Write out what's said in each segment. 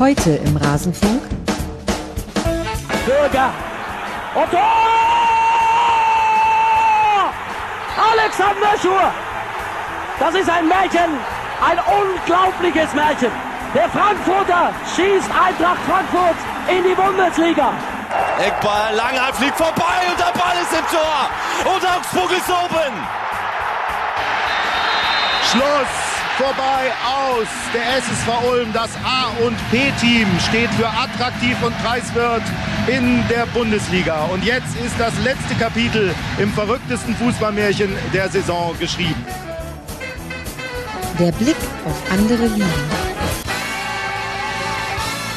Heute im Rasenfunk. Bürger. Und Tor! Alexander Schur. Das ist ein Märchen. Ein unglaubliches Märchen. Der Frankfurter schießt Eintracht Frankfurt in die Bundesliga. Eckball, Langer fliegt vorbei und der Ball ist im Tor. Und Augsburg ist oben. Schluss vorbei aus. Der SSV Ulm, das A und B-Team, steht für attraktiv und preiswert in der Bundesliga. Und jetzt ist das letzte Kapitel im verrücktesten Fußballmärchen der Saison geschrieben. Der Blick auf andere Ligen.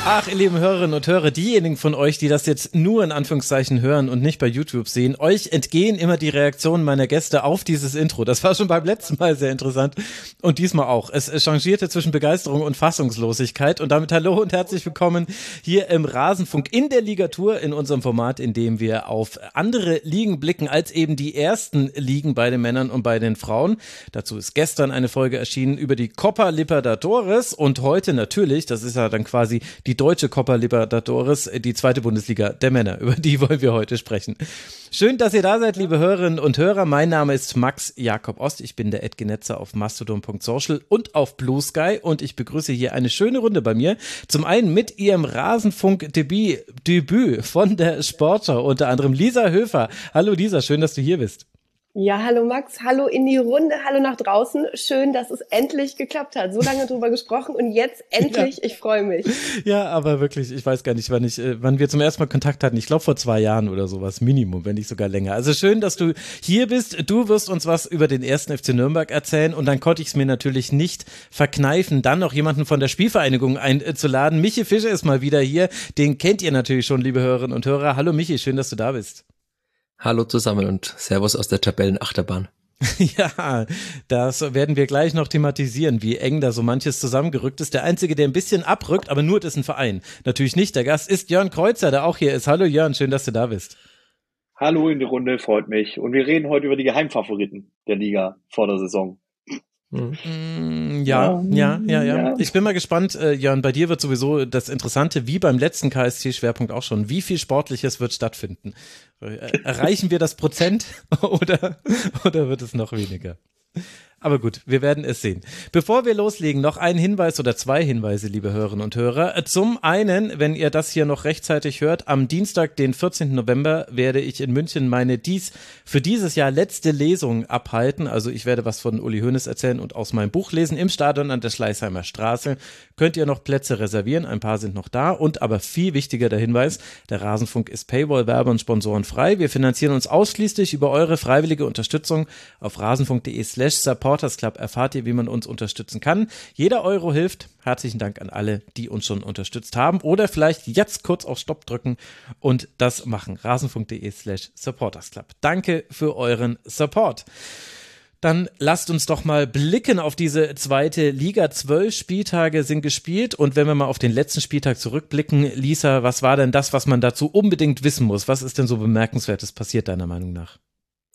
Ach, ihr lieben Hörerinnen und Hörer, diejenigen von euch, die das jetzt nur in Anführungszeichen hören und nicht bei YouTube sehen, euch entgehen immer die Reaktionen meiner Gäste auf dieses Intro. Das war schon beim letzten Mal sehr interessant und diesmal auch. Es changierte zwischen Begeisterung und Fassungslosigkeit und damit hallo und herzlich willkommen hier im Rasenfunk in der Ligatur in unserem Format, in dem wir auf andere Ligen blicken als eben die ersten Ligen bei den Männern und bei den Frauen. Dazu ist gestern eine Folge erschienen über die Copa Libertadores und heute natürlich, das ist ja dann quasi die deutsche Copa Libertadores, die zweite Bundesliga der Männer. Über die wollen wir heute sprechen. Schön, dass ihr da seid, liebe Hörerinnen und Hörer. Mein Name ist Max Jakob Ost. Ich bin der Edgenetzer auf mastodon.social und auf Blue Sky und ich begrüße hier eine schöne Runde bei mir. Zum einen mit ihrem Rasenfunk-Debüt von der Sportschau, unter anderem Lisa Höfer. Hallo Lisa, schön, dass du hier bist. Ja, hallo Max, hallo in die Runde, hallo nach draußen. Schön, dass es endlich geklappt hat. So lange drüber gesprochen und jetzt endlich, ja. ich freue mich. Ja, aber wirklich, ich weiß gar nicht, wann ich, äh, wann wir zum ersten Mal Kontakt hatten. Ich glaube vor zwei Jahren oder sowas, Minimum, wenn nicht sogar länger. Also schön, dass du hier bist. Du wirst uns was über den ersten FC Nürnberg erzählen und dann konnte ich es mir natürlich nicht verkneifen, dann noch jemanden von der Spielvereinigung einzuladen. Michi Fischer ist mal wieder hier. Den kennt ihr natürlich schon, liebe Hörerinnen und Hörer. Hallo Michi, schön, dass du da bist. Hallo zusammen und Servus aus der Tabellenachterbahn. Ja, das werden wir gleich noch thematisieren, wie eng da so manches zusammengerückt ist. Der Einzige, der ein bisschen abrückt, aber nur das ist ein Verein. Natürlich nicht. Der Gast ist Jörn Kreuzer, der auch hier ist. Hallo Jörn, schön, dass du da bist. Hallo in die Runde, freut mich. Und wir reden heute über die Geheimfavoriten der Liga vor der Saison. Mhm. Ja, ja, ja, ja, Ich bin mal gespannt, äh, Jan, bei dir wird sowieso das Interessante, wie beim letzten KSC-Schwerpunkt auch schon, wie viel Sportliches wird stattfinden? Äh, erreichen wir das Prozent oder, oder wird es noch weniger? Aber gut, wir werden es sehen. Bevor wir loslegen, noch ein Hinweis oder zwei Hinweise, liebe Hörerinnen und Hörer. Zum einen, wenn ihr das hier noch rechtzeitig hört, am Dienstag, den 14. November, werde ich in München meine dies für dieses Jahr letzte Lesung abhalten. Also ich werde was von Uli Hoeneß erzählen und aus meinem Buch lesen im Stadion an der Schleißheimer Straße. Könnt ihr noch Plätze reservieren? Ein paar sind noch da. Und aber viel wichtiger der Hinweis, der Rasenfunk ist Paywall, Werbe und Sponsoren frei. Wir finanzieren uns ausschließlich über eure freiwillige Unterstützung auf rasenfunk.de slash support Supporters Club erfahrt ihr, wie man uns unterstützen kann. Jeder Euro hilft. Herzlichen Dank an alle, die uns schon unterstützt haben oder vielleicht jetzt kurz auf Stopp drücken und das machen. rasenfunk.de slash Supporters Club. Danke für euren Support. Dann lasst uns doch mal blicken auf diese zweite Liga. Zwölf Spieltage sind gespielt und wenn wir mal auf den letzten Spieltag zurückblicken, Lisa, was war denn das, was man dazu unbedingt wissen muss? Was ist denn so bemerkenswertes passiert deiner Meinung nach?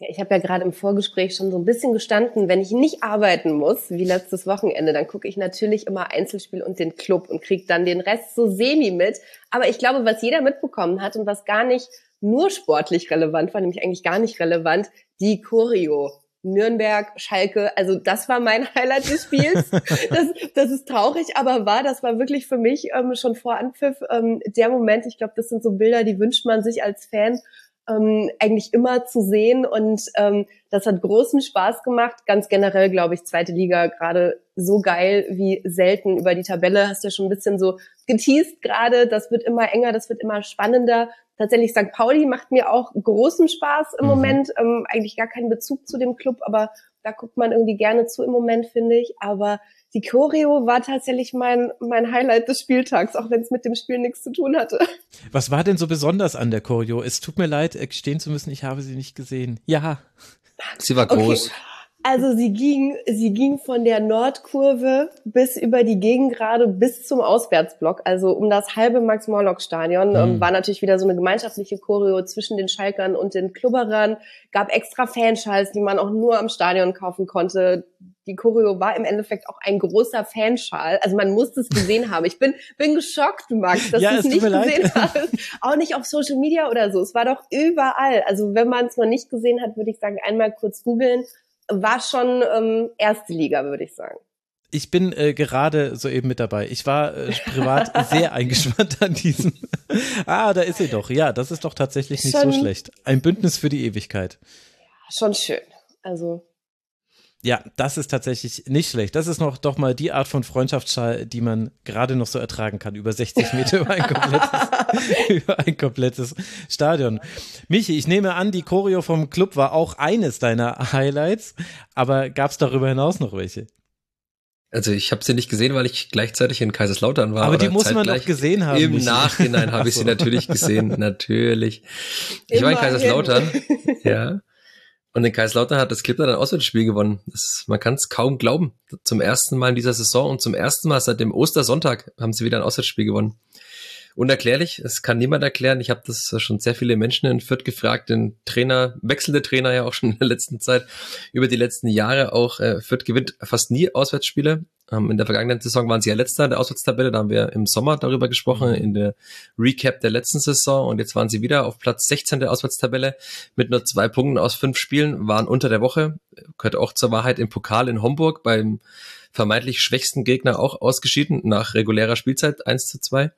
Ich habe ja gerade im Vorgespräch schon so ein bisschen gestanden, wenn ich nicht arbeiten muss, wie letztes Wochenende, dann gucke ich natürlich immer Einzelspiel und den Club und kriege dann den Rest so semi mit. Aber ich glaube, was jeder mitbekommen hat und was gar nicht nur sportlich relevant war, nämlich eigentlich gar nicht relevant, die Choreo. Nürnberg, Schalke, also das war mein Highlight des Spiels. das, das ist traurig, aber war, das war wirklich für mich ähm, schon vor Anpfiff ähm, der Moment. Ich glaube, das sind so Bilder, die wünscht man sich als Fan ähm, eigentlich immer zu sehen und ähm, das hat großen Spaß gemacht. Ganz generell glaube ich, zweite Liga gerade so geil wie selten über die Tabelle. Hast ja schon ein bisschen so geteased gerade. Das wird immer enger, das wird immer spannender. Tatsächlich St. Pauli macht mir auch großen Spaß im mhm. Moment. Ähm, eigentlich gar keinen Bezug zu dem Club, aber da guckt man irgendwie gerne zu im Moment, finde ich. Aber die Choreo war tatsächlich mein, mein Highlight des Spieltags, auch wenn es mit dem Spiel nichts zu tun hatte. Was war denn so besonders an der Choreo? Es tut mir leid, gestehen zu müssen, ich habe sie nicht gesehen. Ja. Sie war groß. Okay. Also sie ging, sie ging von der Nordkurve bis über die Gegengrade bis zum Auswärtsblock, also um das halbe Max-Morlock-Stadion. Mhm. War natürlich wieder so eine gemeinschaftliche Choreo zwischen den Schalkern und den Klubberern. Gab extra Fanschals, die man auch nur am Stadion kaufen konnte die Choreo war im Endeffekt auch ein großer Fanschal. Also man muss es gesehen haben. Ich bin, bin geschockt, Max, dass Ja, du es nicht gesehen hast. Auch nicht auf Social Media oder so. Es war doch überall. Also wenn man es noch nicht gesehen hat, würde ich sagen, einmal kurz googeln. War schon ähm, erste Liga, würde ich sagen. Ich bin äh, gerade soeben mit dabei. Ich war äh, privat sehr eingespannt an diesem. ah, da ist sie doch. Ja, das ist doch tatsächlich nicht Schon- so schlecht. Ein Bündnis für die Ewigkeit. Schon schön. Also Ja, das ist tatsächlich nicht schlecht. Das ist noch doch mal die Art von Freundschaftsschal, die man gerade noch so ertragen kann. Über 60 Meter über ein komplettes, über ein komplettes Stadion. Michi, ich nehme an, die Choreo vom Club war auch eines deiner Highlights. Aber gab es darüber hinaus noch welche? Also ich habe sie nicht gesehen, weil ich gleichzeitig in Kaiserslautern war. Aber die muss man doch gesehen haben. Im Michi. Nachhinein habe ich Ach sie so. natürlich gesehen, natürlich. Ich war in Immerhin. Kaiserslautern, ja. Und in Kaiserslautern hat das Clip dann Auswärtsspiel gewonnen. Das, man kann es kaum glauben. Zum ersten Mal in dieser Saison und zum ersten Mal seit dem Ostersonntag haben sie wieder ein Auswärtsspiel gewonnen. Unerklärlich, es kann niemand erklären. Ich habe das schon sehr viele Menschen in Fürth gefragt, den Trainer, wechselnde Trainer ja auch schon in der letzten Zeit, über die letzten Jahre auch. Äh, Fürth gewinnt fast nie Auswärtsspiele. Ähm, in der vergangenen Saison waren sie ja letzter in der Auswärtstabelle, da haben wir im Sommer darüber gesprochen, in der Recap der letzten Saison und jetzt waren sie wieder auf Platz 16 der Auswärtstabelle mit nur zwei Punkten aus fünf Spielen, waren unter der Woche, gehört auch zur Wahrheit im Pokal in Homburg beim vermeintlich schwächsten Gegner auch ausgeschieden nach regulärer Spielzeit 1 zu 2.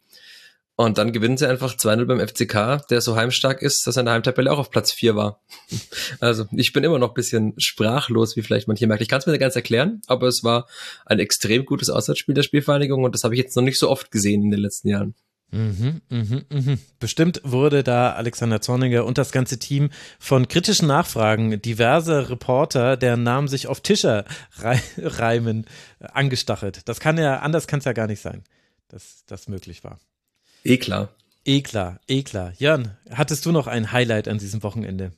Und dann gewinnen sie einfach 2-0 beim FCK, der so heimstark ist, dass er in der Heimtabelle auch auf Platz 4 war. Also ich bin immer noch ein bisschen sprachlos, wie vielleicht manche merken. Ich kann es mir nicht ganz erklären, aber es war ein extrem gutes Auswärtsspiel der Spielvereinigung und das habe ich jetzt noch nicht so oft gesehen in den letzten Jahren. Mhm, mhm, mhm. Bestimmt wurde da Alexander Zorniger und das ganze Team von kritischen Nachfragen diverser Reporter, deren Namen sich auf Tischer rei reimen, angestachelt. Das kann ja, anders kann es ja gar nicht sein, dass das möglich war. Eh klar. Eh klar, eh klar. Jörn, hattest du noch ein Highlight an diesem Wochenende?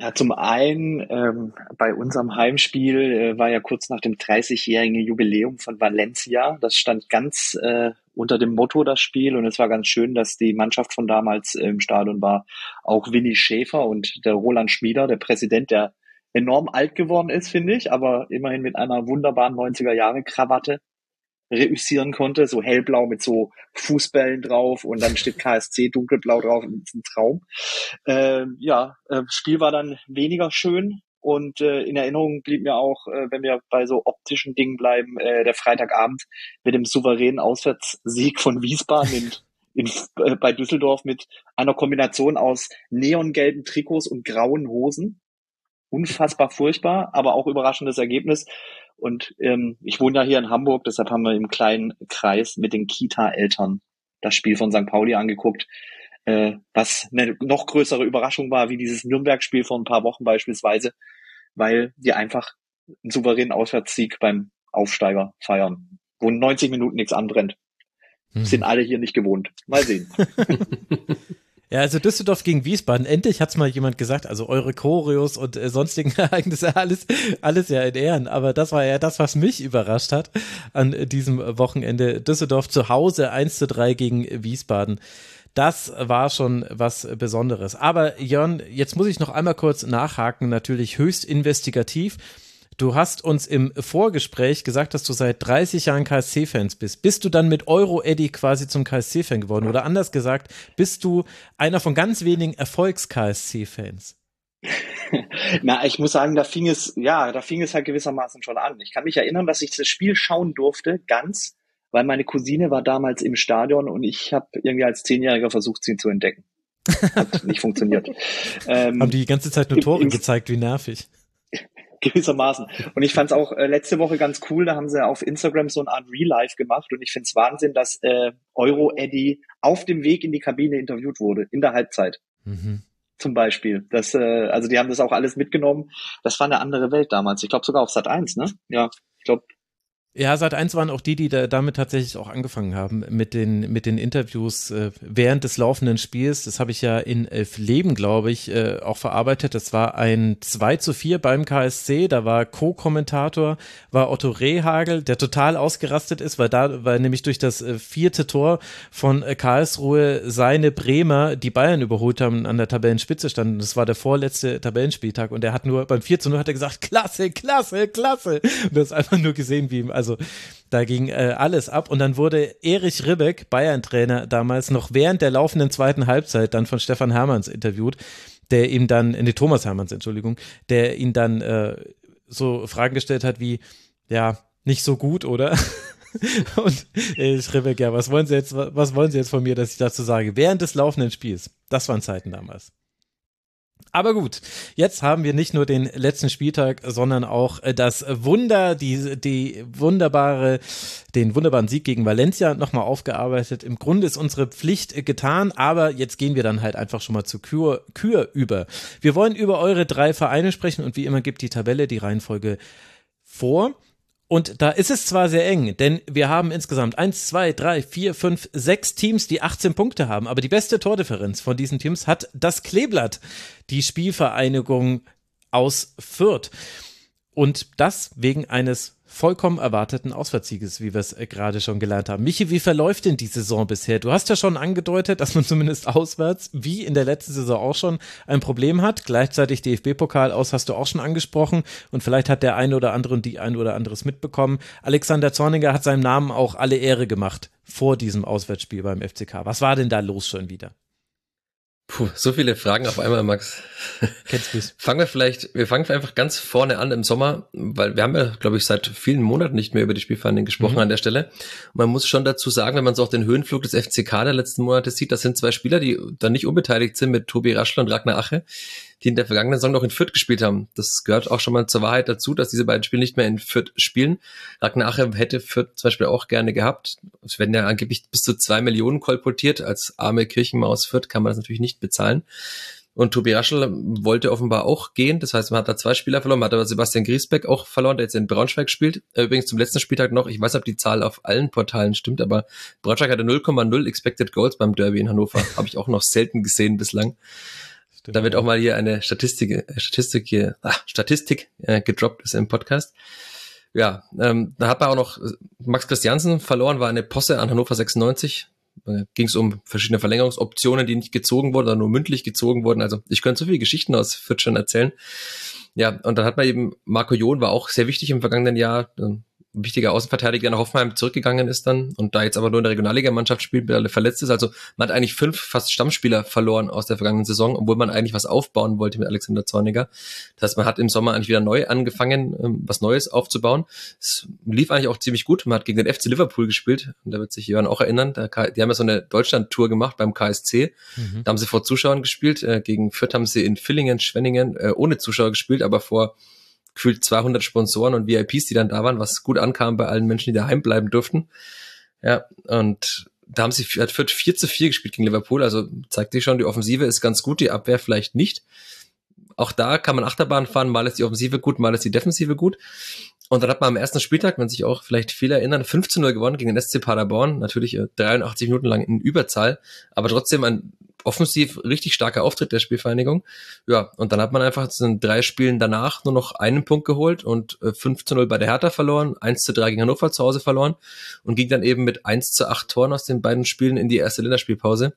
Ja, zum einen ähm, bei unserem Heimspiel äh, war ja kurz nach dem 30-jährigen Jubiläum von Valencia. Das stand ganz äh, unter dem Motto das Spiel und es war ganz schön, dass die Mannschaft von damals im Stadion war. Auch Winnie Schäfer und der Roland Schmieder, der Präsident, der enorm alt geworden ist, finde ich, aber immerhin mit einer wunderbaren 90er-Jahre-Krawatte reüssieren konnte, so hellblau mit so Fußbällen drauf und dann steht KSC dunkelblau drauf, das ist ein Traum. Ähm, ja, äh, Spiel war dann weniger schön und äh, in Erinnerung blieb mir auch, äh, wenn wir bei so optischen Dingen bleiben, äh, der Freitagabend mit dem souveränen Auswärtssieg von Wiesbaden in, in, äh, bei Düsseldorf mit einer Kombination aus neongelben Trikots und grauen Hosen. Unfassbar furchtbar, aber auch überraschendes Ergebnis. Und ähm, ich wohne ja hier in Hamburg, deshalb haben wir im kleinen Kreis mit den Kita-Eltern das Spiel von St. Pauli angeguckt, äh, was eine noch größere Überraschung war, wie dieses Nürnberg-Spiel vor ein paar Wochen beispielsweise, weil die einfach einen souveränen Auswärtssieg beim Aufsteiger feiern, wo 90 Minuten nichts anbrennt. Mhm. Sind alle hier nicht gewohnt. Mal sehen. Ja, also Düsseldorf gegen Wiesbaden. Endlich hat's mal jemand gesagt. Also eure Choreos und äh, sonstigen Ereignisse, alles, alles ja in Ehren. Aber das war ja das, was mich überrascht hat an äh, diesem Wochenende. Düsseldorf zu Hause 1 zu 3 gegen Wiesbaden. Das war schon was Besonderes. Aber Jörn, jetzt muss ich noch einmal kurz nachhaken, natürlich höchst investigativ. Du hast uns im Vorgespräch gesagt, dass du seit 30 Jahren KSC-Fans bist. Bist du dann mit Euro-Eddy quasi zum KSC-Fan geworden? Oder anders gesagt, bist du einer von ganz wenigen Erfolgs-KSC-Fans? Na, ich muss sagen, da fing es, ja, da fing es halt gewissermaßen schon an. Ich kann mich erinnern, dass ich das Spiel schauen durfte, ganz, weil meine Cousine war damals im Stadion und ich habe irgendwie als Zehnjähriger versucht, sie zu entdecken. Hat nicht funktioniert. Ähm, Haben die die ganze Zeit nur im- Tore im- gezeigt, wie nervig. Gewissermaßen. Und ich fand es auch äh, letzte Woche ganz cool, da haben sie auf Instagram so eine Art Real Life gemacht und ich finde es Wahnsinn, dass äh, Euro Eddie auf dem Weg in die Kabine interviewt wurde, in der Halbzeit Mhm. zum Beispiel. Das, äh, also die haben das auch alles mitgenommen. Das war eine andere Welt damals. Ich glaube sogar auf Sat 1, ne? Ja, ich glaube, Ja, seit eins waren auch die, die da, damit tatsächlich auch angefangen haben, mit den, mit den Interviews äh, während des laufenden Spiels. Das habe ich ja in Elf Leben, glaube ich, äh, auch verarbeitet. Das war ein 2 zu 4 beim KSC. Da war Co-Kommentator, war Otto Rehagel, der total ausgerastet ist, weil da, weil nämlich durch das äh, vierte Tor von äh, Karlsruhe seine Bremer die Bayern überholt haben und an der Tabellenspitze standen. Das war der vorletzte Tabellenspieltag und er hat nur beim 4 zu 0 hat er gesagt, klasse, klasse, klasse. Und du hast einfach nur gesehen, wie ihm, also da ging äh, alles ab und dann wurde Erich Ribbeck, Bayern-Trainer damals, noch während der laufenden zweiten Halbzeit dann von Stefan Hermanns interviewt, der ihm dann, äh, nee, Thomas Hermanns, Entschuldigung, der ihn dann äh, so Fragen gestellt hat wie, ja, nicht so gut, oder? und Erich Ribbeck, ja, was wollen Sie jetzt, was wollen Sie jetzt von mir, dass ich dazu sage? Während des laufenden Spiels. Das waren Zeiten damals. Aber gut, jetzt haben wir nicht nur den letzten Spieltag, sondern auch äh, das Wunder, die, die wunderbare, den wunderbaren Sieg gegen Valencia nochmal aufgearbeitet. Im Grunde ist unsere Pflicht getan, aber jetzt gehen wir dann halt einfach schon mal zu Kür, Kür über. Wir wollen über eure drei Vereine sprechen und wie immer gibt die Tabelle die Reihenfolge vor. Und da ist es zwar sehr eng, denn wir haben insgesamt eins, zwei, drei, vier, fünf, sechs Teams, die 18 Punkte haben. Aber die beste Tordifferenz von diesen Teams hat das Kleeblatt, die Spielvereinigung aus Fürth. Und das wegen eines vollkommen erwarteten Auswärtssieges, wie wir es äh, gerade schon gelernt haben. Michi, wie verläuft denn die Saison bisher? Du hast ja schon angedeutet, dass man zumindest auswärts, wie in der letzten Saison auch schon, ein Problem hat. Gleichzeitig DFB-Pokal aus hast du auch schon angesprochen und vielleicht hat der eine oder andere und die ein oder anderes mitbekommen. Alexander Zorniger hat seinem Namen auch alle Ehre gemacht vor diesem Auswärtsspiel beim FCK. Was war denn da los schon wieder? Puh, so viele Fragen auf einmal, Max. Kennst du's? Fangen wir vielleicht, wir fangen einfach ganz vorne an im Sommer, weil wir haben ja, glaube ich, seit vielen Monaten nicht mehr über die Spielverhandlungen gesprochen mhm. an der Stelle. Und man muss schon dazu sagen, wenn man so auch den Höhenflug des FCK der letzten Monate sieht, das sind zwei Spieler, die da nicht unbeteiligt sind mit Tobi Raschler und Ragnar Ache, die in der vergangenen Saison noch in Fürth gespielt haben. Das gehört auch schon mal zur Wahrheit dazu, dass diese beiden Spiele nicht mehr in Fürth spielen. Ragnar Ache hätte Fürth zum Beispiel auch gerne gehabt. Es werden ja angeblich bis zu zwei Millionen kolportiert. Als arme Kirchenmaus Fürth kann man das natürlich nicht bezahlen. Und Tobi Raschel wollte offenbar auch gehen. Das heißt, man hat da zwei Spieler verloren. Man hat aber Sebastian Griesbeck auch verloren, der jetzt in Braunschweig spielt. Äh, übrigens zum letzten Spieltag noch. Ich weiß, ob die Zahl auf allen Portalen stimmt, aber Braunschweig hatte 0,0 Expected Goals beim Derby in Hannover. Habe ich auch noch selten gesehen bislang. Da wird auch mal hier eine Statistik, äh, Statistik hier, ach, Statistik äh, gedroppt ist im Podcast. Ja, ähm, da hat man auch noch äh, Max Christiansen verloren, war eine Posse an Hannover 96. Da ging es um verschiedene Verlängerungsoptionen, die nicht gezogen wurden, oder nur mündlich gezogen wurden. Also ich könnte so viele Geschichten aus Fürth schon erzählen. Ja, und dann hat man eben, Marco John war auch sehr wichtig im vergangenen Jahr wichtiger Außenverteidiger nach Hoffenheim zurückgegangen ist dann und da jetzt aber nur in der Regionalligamannschaft spielt, weil er verletzt ist. Also man hat eigentlich fünf fast Stammspieler verloren aus der vergangenen Saison, obwohl man eigentlich was aufbauen wollte mit Alexander Zorniger. Das heißt, man hat im Sommer eigentlich wieder neu angefangen, ähm, was Neues aufzubauen. Es lief eigentlich auch ziemlich gut. Man hat gegen den FC Liverpool gespielt und da wird sich Jörn auch erinnern. die haben ja so eine Deutschland-Tour gemacht beim KSC. Mhm. Da haben sie vor Zuschauern gespielt. Äh, gegen Fürth haben sie in Villingen, Schwenningen äh, ohne Zuschauer gespielt, aber vor gefühlt 200 Sponsoren und VIPs, die dann da waren, was gut ankam bei allen Menschen, die daheim bleiben durften. Ja, und da haben sie hat Fürth 4 zu 4 gespielt gegen Liverpool, also zeigt sich schon, die Offensive ist ganz gut, die Abwehr vielleicht nicht. Auch da kann man Achterbahn fahren, mal ist die Offensive gut, mal ist die Defensive gut. Und dann hat man am ersten Spieltag, wenn sich auch vielleicht viele erinnern, 15 0 gewonnen gegen den SC Paderborn. Natürlich 83 äh, Minuten lang in Überzahl, aber trotzdem ein offensiv richtig starker Auftritt der Spielvereinigung. Ja, und dann hat man einfach in drei Spielen danach nur noch einen Punkt geholt und 5 äh, zu 0 bei der Hertha verloren, 1 zu 3 gegen Hannover zu Hause verloren und ging dann eben mit 1 zu 8 Toren aus den beiden Spielen in die erste Länderspielpause.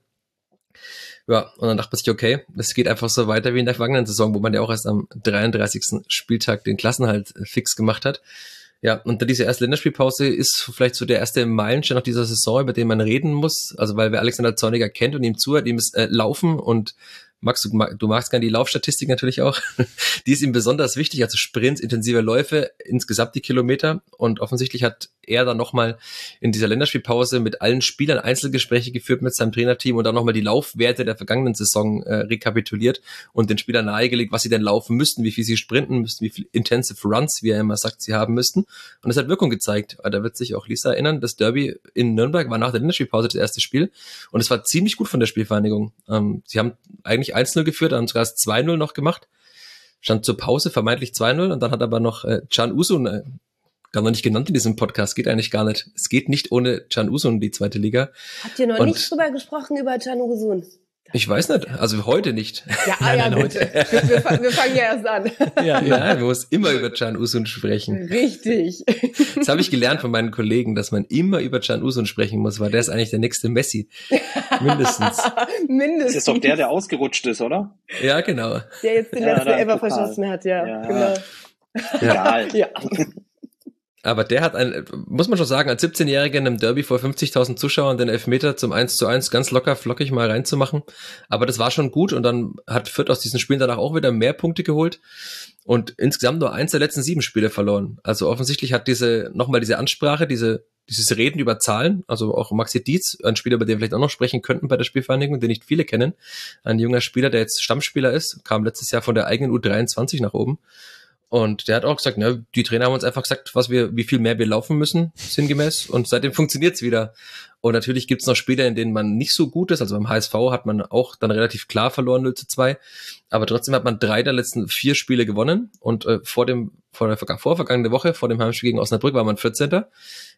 Ja, und dann dachte man sich, okay, es geht einfach so weiter wie in der vergangenen Saison, wo man ja auch erst am 33. Spieltag den Klassenhalt äh, fix gemacht hat. Ja, und diese erste Länderspielpause ist vielleicht so der erste Meilenstein nach dieser Saison, über den man reden muss. Also weil wer Alexander Zorniger kennt und ihm zuhört, ihm ist äh, Laufen und Max, du, du magst gerne die Laufstatistik natürlich auch. Die ist ihm besonders wichtig, also Sprints, intensive Läufe, insgesamt die Kilometer. Und offensichtlich hat er dann nochmal in dieser Länderspielpause mit allen Spielern Einzelgespräche geführt mit seinem Trainerteam und dann nochmal die Laufwerte der vergangenen Saison äh, rekapituliert und den Spielern nahegelegt, was sie denn laufen müssten, wie viel sie sprinten müssten, wie viel Intensive Runs, wie er immer sagt, sie haben müssten. Und es hat Wirkung gezeigt. Da wird sich auch Lisa erinnern, das Derby in Nürnberg war nach der Länderspielpause das erste Spiel und es war ziemlich gut von der Spielvereinigung. Ähm, sie haben eigentlich 1-0 geführt, haben sogar 2-0 noch gemacht stand zur Pause vermeintlich 2-0 und dann hat aber noch äh, Can Uso eine gar noch nicht genannt in diesem Podcast, geht eigentlich gar nicht. Es geht nicht ohne Can Usun die zweite Liga. Habt ihr noch Und- nicht drüber gesprochen über Can Usun? Ich weiß nicht, also heute nicht. Ja, ah, ja, gut. Wir, wir, wir fangen ja erst an. Ja, Ja, man muss immer über Can Usun sprechen. Richtig. Das habe ich gelernt von meinen Kollegen, dass man immer über Can Usun sprechen muss, weil der ist eigentlich der nächste Messi. Mindestens. Mindestens. Das ist doch der, der ausgerutscht ist, oder? Ja, genau. der jetzt den Ja, letzten Ever verschossen hat, ja. Ja. Genau. Egal. Ja. Aber der hat ein, muss man schon sagen, als 17-Jähriger in einem Derby vor 50.000 Zuschauern den Elfmeter zum 1 zu 1 ganz locker flockig mal reinzumachen. Aber das war schon gut und dann hat Fürth aus diesen Spielen danach auch wieder mehr Punkte geholt und insgesamt nur eins der letzten sieben Spiele verloren. Also offensichtlich hat diese, nochmal diese Ansprache, diese, dieses Reden über Zahlen, also auch Maxi Dietz, ein Spieler, über den wir vielleicht auch noch sprechen könnten bei der Spielvereinigung, den nicht viele kennen, ein junger Spieler, der jetzt Stammspieler ist, kam letztes Jahr von der eigenen U23 nach oben. Und der hat auch gesagt, ne, die Trainer haben uns einfach gesagt, was wir, wie viel mehr wir laufen müssen, sinngemäß. Und seitdem funktioniert's wieder. Und natürlich gibt's noch Spiele, in denen man nicht so gut ist. Also beim HSV hat man auch dann relativ klar verloren 0 zu 2. Aber trotzdem hat man drei der letzten vier Spiele gewonnen. Und äh, vor dem, vor der verga- vorvergangene Woche, vor dem Heimspiel gegen Osnabrück, war man 14.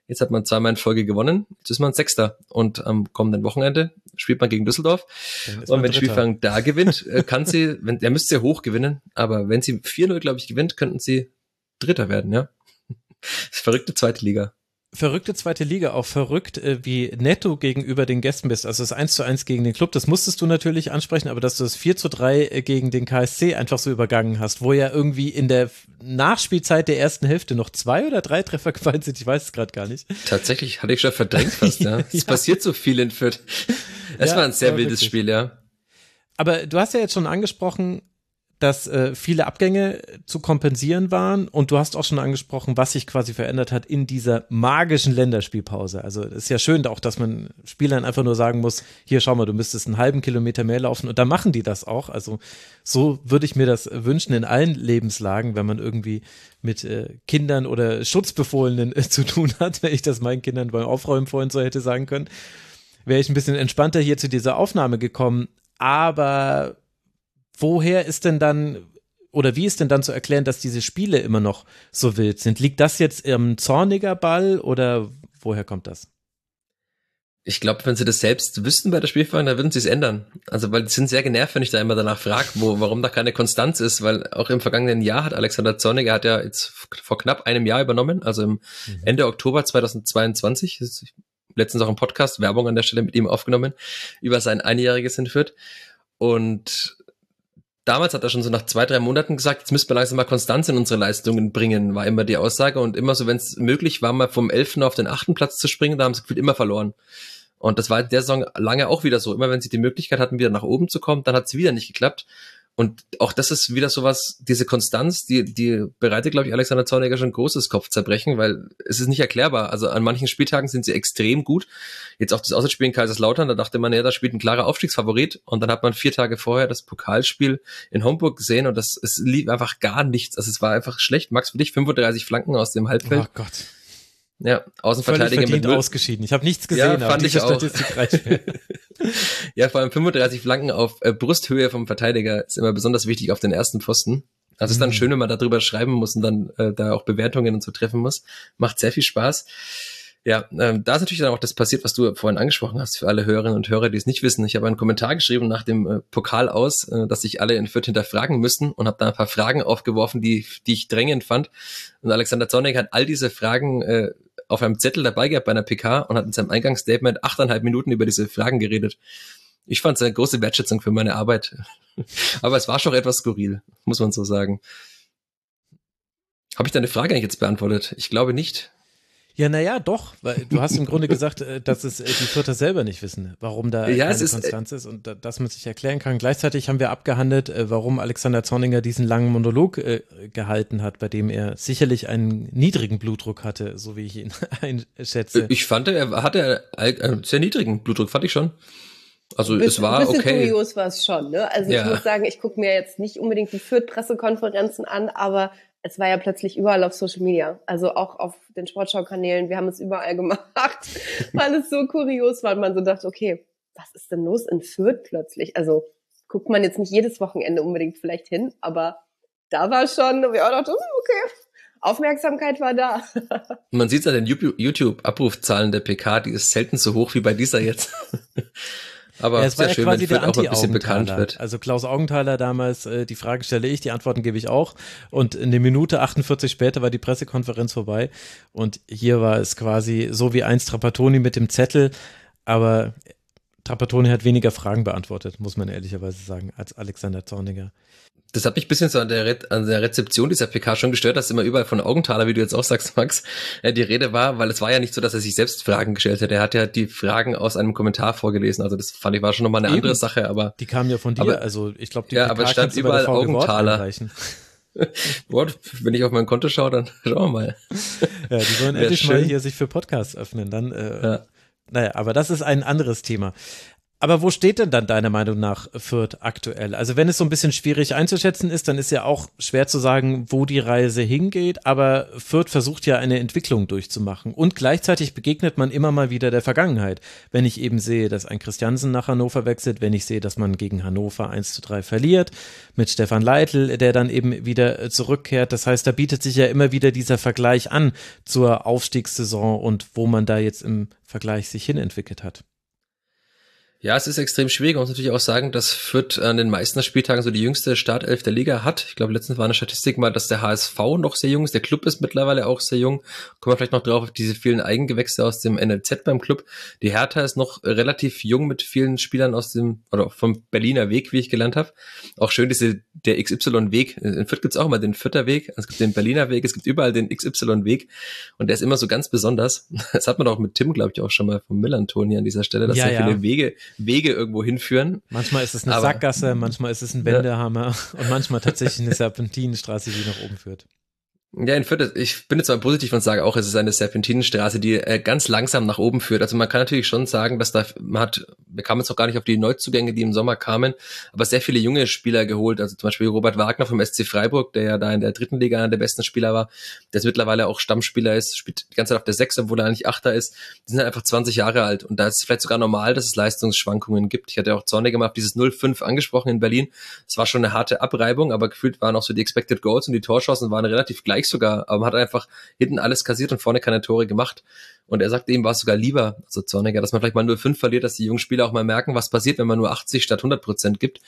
Jetzt hat man zweimal in Folge gewonnen. Jetzt ist man Sechster. Und am kommenden Wochenende spielt man gegen Düsseldorf. Ist Und wenn. Spielfang da gewinnt, äh, kann sie, wenn, er müsste ja hoch gewinnen, aber wenn sie 4-0, glaube ich, gewinnt, könnten sie Dritter werden, ja. Das verrückte zweite Liga. Verrückte zweite Liga, auch verrückt, äh, wie netto gegenüber den Gästen bist. Also das 1 zu 1 gegen den Club, das musstest du natürlich ansprechen, aber dass du das 4 zu 3 äh, gegen den KSC einfach so übergangen hast, wo ja irgendwie in der Nachspielzeit der ersten Hälfte noch zwei oder drei Treffer gefallen sind, ich weiß es gerade gar nicht. Tatsächlich hatte ich schon verdrängt fast, ja. Es Ja. passiert so viel in Fürth. Es Ja, war ein sehr wildes wirklich. Spiel, ja. Aber du hast ja jetzt schon angesprochen, dass äh, viele Abgänge zu kompensieren waren und du hast auch schon angesprochen, was sich quasi verändert hat in dieser magischen Länderspielpause. Also es ist ja schön auch, dass man Spielern einfach nur sagen muss, hier schau mal, du müsstest einen halben Kilometer mehr laufen und da machen die das auch. Also so würde ich mir das wünschen in allen Lebenslagen, wenn man irgendwie mit äh, Kindern oder Schutzbefohlenen äh, zu tun hat, wenn ich das meinen Kindern beim Aufräumen vorhin so hätte sagen können, wäre ich ein bisschen entspannter hier zu dieser Aufnahme gekommen. Aber woher ist denn dann oder wie ist denn dann zu erklären, dass diese Spiele immer noch so wild sind? Liegt das jetzt im zorniger Ball oder woher kommt das? Ich glaube, wenn sie das selbst wüssten bei der Spielvereinigung, dann würden sie es ändern. Also, weil sie sind sehr genervt, wenn ich da immer danach frage, wo, warum da keine Konstanz ist, weil auch im vergangenen Jahr hat Alexander Zorniger hat ja jetzt vor knapp einem Jahr übernommen, also im Ende Oktober 2022. Das ist letztens auch im Podcast Werbung an der Stelle mit ihm aufgenommen über sein einjähriges in Fürth. Und damals hat er schon so nach zwei, drei Monaten gesagt, jetzt müssen wir langsam mal Konstanz in unsere Leistungen bringen, war immer die Aussage. Und immer so, wenn es möglich war, mal vom elften auf den achten Platz zu springen, da haben sie gefühlt immer verloren. Und das war in der Saison lange auch wieder so. Immer wenn sie die Möglichkeit hatten, wieder nach oben zu kommen, dann hat es wieder nicht geklappt. Und auch das ist wieder sowas, diese Konstanz, die, die bereitet, glaube ich, Alexander Zorniger schon großes Kopfzerbrechen, weil es ist nicht erklärbar. Also an manchen Spieltagen sind sie extrem gut. Jetzt auch das Auswärtsspiel in Kaiserslautern, da dachte man, ja, da spielt ein klarer Aufstiegsfavorit. Und dann hat man vier Tage vorher das Pokalspiel in Homburg gesehen und das, es lief einfach gar nichts. Also es war einfach schlecht. Max, für dich 35 Flanken aus dem Halbfeld. Oh Gott. Ja, Außenverteidiger mit ausgeschieden. Ich habe nichts gesehen, Ja, aber fand ich auch. Statistik reicht mir. Ja, vor allem 35 Flanken auf äh, Brusthöhe vom Verteidiger ist immer besonders wichtig auf den ersten Pfosten. Also es ist dann Mhm. schön, wenn man darüber schreiben muss und dann äh, da auch Bewertungen und so treffen muss. Macht sehr viel Spaß. Ja, ähm, da ist natürlich dann auch das passiert, was du vorhin angesprochen hast, für alle Hörerinnen und Hörer, die es nicht wissen. Ich habe einen Kommentar geschrieben nach dem äh, Pokal aus, äh, dass sich alle in Fürth hinterfragen müssen und habe da ein paar Fragen aufgeworfen, die, die ich drängend fand. Und Alexander Zornig hat all diese Fragen äh, auf einem Zettel dabei gehabt bei einer PK und hat in seinem Eingangsstatement achteinhalb Minuten über diese Fragen geredet. Ich fand es eine große Wertschätzung für meine Arbeit. Aber es war schon etwas skurril, muss man so sagen. Habe ich deine Frage eigentlich jetzt beantwortet? Ich glaube nicht. Ja, naja, doch, weil du hast im Grunde gesagt, äh, dass es äh, die Vierter selber nicht wissen, warum da Ja, keine ist, äh, Konstanz ist und da- dass man sich erklären kann. Gleichzeitig haben wir abgehandelt, warum Alexander Zorninger diesen langen Monolog äh, gehalten hat, bei dem er sicherlich einen niedrigen Blutdruck hatte, so wie ich ihn einschätze. Ich fand, er hatte einen sehr niedrigen Blutdruck, fand ich schon. Also es war ein bisschen okay. kurios war es schon. Ne? Also Ja. ich muss sagen, ich gucke mir jetzt nicht unbedingt die Fürth-Pressekonferenzen an, aber es war ja plötzlich überall auf Social Media, also auch auf den Sportschau-Kanälen. Wir haben es überall gemacht, weil es so kurios war und man so dachte, okay, was ist denn los in Fürth plötzlich? Also guckt man jetzt nicht jedes Wochenende unbedingt vielleicht hin, aber da war schon, ich auch dachte, hm, okay. Aufmerksamkeit war da. Man sieht es an den YouTube-Abrufzahlen der PK, die ist selten so hoch wie bei dieser jetzt. Aber ja, es war ja schön, quasi wenn der auch ein bisschen bekannt wird. Also Klaus Augenthaler damals, äh, die Frage stelle ich, die Antworten gebe ich auch. Und eine Minute 48 später war die Pressekonferenz vorbei. Und hier war es quasi so wie einst Trapattoni mit dem Zettel, aber Trapattoni hat weniger Fragen beantwortet, muss man ehrlicherweise sagen, als Alexander Zorniger. Das hat mich ein bisschen so an der, Re an der Rezeption dieser PK schon gestört, dass immer überall von Augenthaler, wie du jetzt auch sagst, Max, äh, die Rede war, weil es war ja nicht so, dass er sich selbst Fragen gestellt hat. Er hat ja die Fragen aus einem Kommentar vorgelesen. Also das fand ich war schon nochmal eine Eben. andere Sache, aber Die kamen ja von dir, Aber- also ich glaube, die Ja, PK aber es stand überall Wort Augenthaler. Gott, wenn ich auf mein Konto schaue, dann schauen wir mal. Ja, die sollen endlich mal schön. hier sich für Podcasts öffnen. Dann, äh, Ja. naja, aber das ist ein anderes Thema. Aber wo steht denn dann deiner Meinung nach Fürth aktuell? Also wenn es so ein bisschen schwierig einzuschätzen ist, dann ist ja auch schwer zu sagen, wo die Reise hingeht. Aber Fürth versucht ja eine Entwicklung durchzumachen. Und gleichzeitig begegnet man immer mal wieder der Vergangenheit. Wenn ich eben sehe, dass ein Christiansen nach Hannover wechselt, wenn ich sehe, dass man gegen Hannover 1 zu 3 verliert, mit Stefan Leitl, der dann eben wieder zurückkehrt. Das heißt, da bietet sich ja immer wieder dieser Vergleich an zur Aufstiegssaison und wo man da jetzt im Vergleich sich hinentwickelt hat. Ja, es ist extrem schwierig. Man muss natürlich auch sagen, dass Fürth an den meisten Spieltagen so die jüngste Startelf der Liga hat. Ich glaube, letztens war eine Statistik mal, dass der HSV noch sehr jung ist. Der Club ist mittlerweile auch sehr jung. Kommen wir vielleicht noch drauf auf diese vielen Eigengewächse aus dem NLZ beim Club. Die Hertha ist noch relativ jung mit vielen Spielern aus dem, oder vom Berliner Weg, wie ich gelernt habe. Auch schön diese, der XY-Weg. In Fürth gibt's auch immer den Fürther Weg. Es gibt den Berliner Weg. Es gibt überall den XY-Weg. Und der ist immer so ganz besonders. Das hat man auch mit Tim, glaube ich, auch schon mal vom Millanton hier an dieser Stelle, dass Ja, sehr ja. viele Wege, Wege irgendwo hinführen. Manchmal ist es eine Aber- Sackgasse, manchmal ist es ein Wendehammer und manchmal tatsächlich eine Serpentinenstraße, die nach oben führt. Ja, in Fürth, ich bin jetzt mal positiv und sage auch, es ist eine Serpentinenstraße, die äh, ganz langsam nach oben führt. Also man kann natürlich schon sagen, dass da, man hat, wir kamen jetzt auch gar nicht auf die Neuzugänge, die im Sommer kamen, aber sehr viele junge Spieler geholt. Also zum Beispiel Robert Wagner vom SC Freiburg, der ja da in der dritten Liga einer der besten Spieler war, der jetzt mittlerweile auch Stammspieler ist, spielt die ganze Zeit auf der Sechs, obwohl er eigentlich Achter ist. Die sind halt einfach 20 Jahre alt und da ist vielleicht sogar normal, dass es Leistungsschwankungen gibt. Ich hatte auch Zorniger mal auf dieses 0-5 angesprochen in Berlin. Es war schon eine harte Abreibung, aber gefühlt waren auch so die Expected Goals und die Torchancen waren relativ gleich sogar, aber man hat einfach hinten alles kassiert und vorne keine Tore gemacht. Und er sagte, ihm war es sogar lieber, also Zorniger, dass man vielleicht mal 0-5 verliert, dass die jungen Spieler auch mal merken, was passiert, wenn man nur 80 statt 100 Prozent gibt.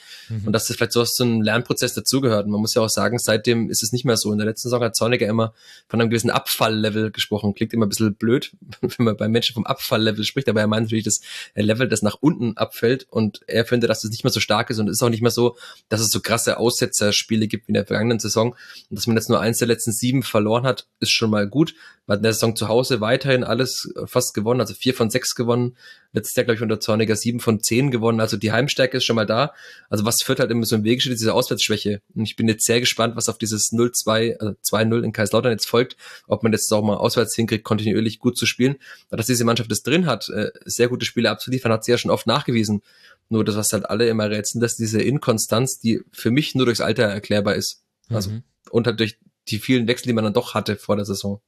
Und dass das vielleicht so zu einem Lernprozess dazugehört. Und man muss ja auch sagen, seitdem ist es nicht mehr so. In der letzten Saison hat Zorniger immer von einem gewissen Abfalllevel gesprochen. Klingt immer ein bisschen blöd, wenn man bei Menschen vom Abfalllevel spricht, aber er meint natürlich das Level, das nach unten abfällt. Und er findet, dass es nicht mehr so stark ist und es ist auch nicht mehr so, dass es so krasse Aussetzerspiele gibt wie in der vergangenen Saison. Und dass man jetzt nur eins der letzten sieben verloren hat, ist schon mal gut. Man hat in der Saison zu Hause weiterhin alles fast gewonnen, also vier von sechs gewonnen. Letztes Jahr, glaube ich, unter Zorniger sieben von zehn gewonnen. Also die Heimstärke ist schon mal da. Also was führt halt immer so im Weg steht, ist diese Auswärtsschwäche. Und ich bin jetzt sehr gespannt, was auf dieses 0-2, also 2-0 in Kaiserslautern jetzt folgt, ob man jetzt auch mal auswärts hinkriegt, kontinuierlich gut zu spielen. Aber dass diese Mannschaft das drin hat, äh, sehr gute Spiele abzuliefern, hat sie ja schon oft nachgewiesen. Nur das, was halt alle immer rätseln, dass diese Inkonstanz, die für mich nur durchs Alter erklärbar ist. Also, Mhm. und halt durch die vielen Wechsel, die man dann doch hatte vor der Saison.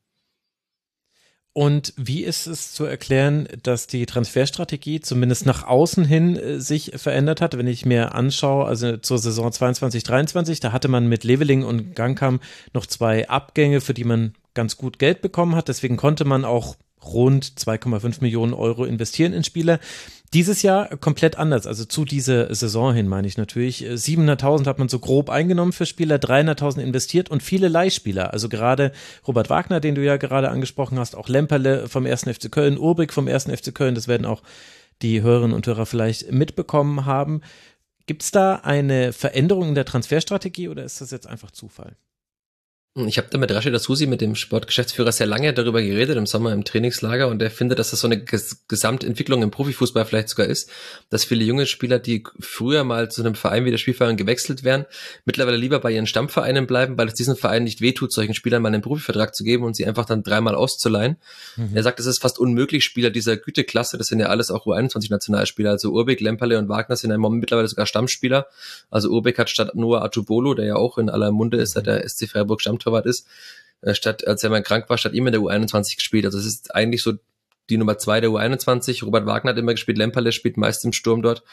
Und wie ist es zu erklären, dass die Transferstrategie zumindest nach außen hin äh, sich verändert hat? Wenn ich mir anschaue, also zur Saison 22, 23, da hatte man mit Leveling und Gangkam noch zwei Abgänge, für die man ganz gut Geld bekommen hat. Deswegen konnte man auch rund 2,5 Millionen Euro investieren in Spieler. Dieses Jahr komplett anders, also zu dieser Saison hin meine ich natürlich. Äh, 700.000 hat man so grob eingenommen für Spieler, 300.000 investiert und viele Leihspieler. Also gerade Robert Wagner, den du ja gerade angesprochen hast, auch Lemperle vom 1. FC Köln, Urbig vom 1. FC Köln, das werden auch die Hörerinnen und Hörer vielleicht mitbekommen haben. Gibt es da eine Veränderung in der Transferstrategie oder ist das jetzt einfach Zufall? Ich habe da mit Rashid Asusi, mit dem Sportgeschäftsführer, sehr lange darüber geredet im Sommer im Trainingslager und er findet, dass das so eine Ges Gesamtentwicklung im Profifußball vielleicht sogar ist, dass viele junge Spieler, die früher mal zu einem Verein wie der Spielverein gewechselt wären, mittlerweile lieber bei ihren Stammvereinen bleiben, weil es diesen Verein nicht wehtut, solchen Spielern mal einen Profivertrag zu geben und sie einfach dann dreimal auszuleihen. Mhm. Er sagt, es ist fast unmöglich, Spieler dieser Güteklasse, das sind ja alles auch U21-Nationalspieler, also Urbik, Lemperle und Wagner sind ja mittlerweile sogar Stammspieler. Also Urbik hat statt Noah Atubolo, der ja auch in aller Munde ist, seit der SC Freiburg Stammtorwart ist, äh, statt, als er mal krank war, statt ihm in der U21 gespielt. Also es ist eigentlich so die Nummer zwei der U21. Robert Wagner hat immer gespielt, Lemperle spielt meist im Sturm dort.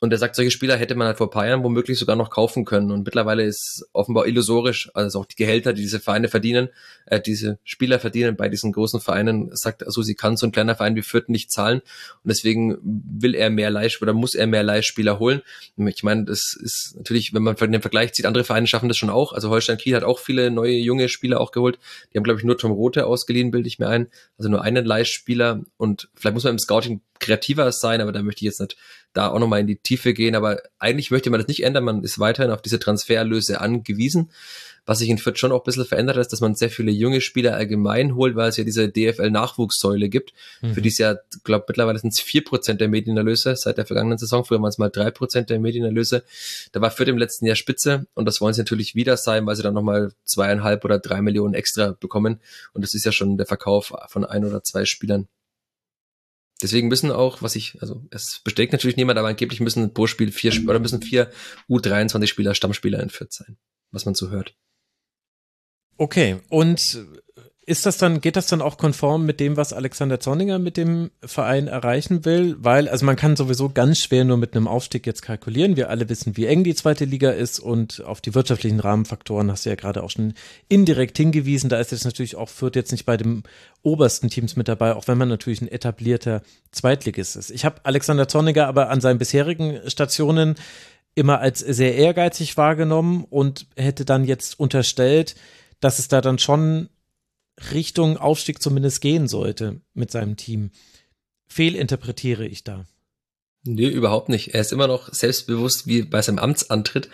Und er sagt, solche Spieler hätte man halt vor ein paar Jahren womöglich sogar noch kaufen können. Und mittlerweile ist offenbar illusorisch, also auch die Gehälter, die diese Vereine verdienen, äh, diese Spieler verdienen bei diesen großen Vereinen, sagt also, sie kann so ein kleiner Verein wie Fürth nicht zahlen. Und deswegen will er mehr Leih oder muss er mehr Leihspieler holen. Ich meine, das ist natürlich, wenn man den Vergleich zieht, andere Vereine schaffen das schon auch. Also Holstein Kiel hat auch viele neue junge Spieler auch geholt. Die haben, glaube ich, nur Tom Rote ausgeliehen, bilde ich mir ein. Also nur einen Leihspieler. Und vielleicht muss man im Scouting kreativer sein, aber da möchte ich jetzt nicht da auch nochmal in die Tiefe gehen. Aber eigentlich möchte man das nicht ändern. Man ist weiterhin auf diese Transferlöse angewiesen. Was sich in Fürth schon auch ein bisschen verändert ist, dass man sehr viele junge Spieler allgemein holt, weil es ja diese DFL-Nachwuchssäule gibt, mhm. für die es ja, glaube mittlerweile sind es vier Prozent der Medienerlöse seit der vergangenen Saison. Früher waren es mal drei Prozent der Medienerlöse. Da war Fürth im letzten Jahr Spitze und das wollen sie natürlich wieder sein, weil sie dann nochmal zweieinhalb oder drei Millionen extra bekommen. Und das ist ja schon der Verkauf von ein oder zwei Spielern. Deswegen müssen auch, was ich, also es bestätigt natürlich niemand, aber angeblich müssen pro Spiel vier oder müssen vier U23-Spieler Stammspieler in Fürth sein, was man so hört. Okay, und ist das dann, geht das dann auch konform mit dem, was Alexander Zorninger mit dem Verein erreichen will? Weil, also man kann sowieso ganz schwer nur mit einem Aufstieg jetzt kalkulieren. Wir alle wissen, wie eng die zweite Liga ist und auf die wirtschaftlichen Rahmenfaktoren hast du ja gerade auch schon indirekt hingewiesen. Da ist jetzt natürlich auch Fürth jetzt nicht bei den obersten Teams mit dabei, auch wenn man natürlich ein etablierter Zweitligist ist. Ich habe Alexander Zorninger aber an seinen bisherigen Stationen immer als sehr ehrgeizig wahrgenommen und hätte dann jetzt unterstellt, dass es da dann schon Richtung Aufstieg zumindest gehen sollte mit seinem Team. Fehlinterpretiere ich da? Nee, überhaupt nicht. Er ist immer noch selbstbewusst wie bei seinem Amtsantritt.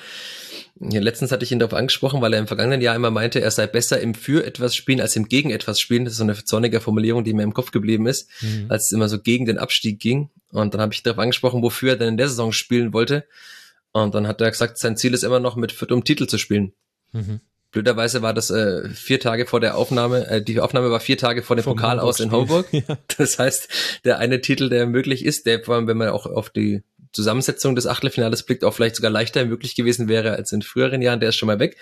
Letztens hatte ich ihn darauf angesprochen, weil er im vergangenen Jahr immer meinte, er sei besser im Für etwas spielen als im Gegen etwas spielen. Das ist so eine sonnige Formulierung, die mir im Kopf geblieben ist, mhm. als es immer so gegen den Abstieg ging. Und dann habe ich darauf angesprochen, wofür er denn in der Saison spielen wollte. Und dann hat er gesagt, sein Ziel ist immer noch mit Fürth um Titel zu spielen. Mhm. Blöderweise war das äh, vier Tage vor der Aufnahme, äh, die Aufnahme war vier Tage vor dem Vom Pokal aus in Homburg. Ja. Das heißt, der eine Titel, der möglich ist, der vor allem, wenn man auch auf die Zusammensetzung des Achtelfinales blickt, auch vielleicht sogar leichter möglich gewesen wäre als in früheren Jahren, der ist schon mal weg.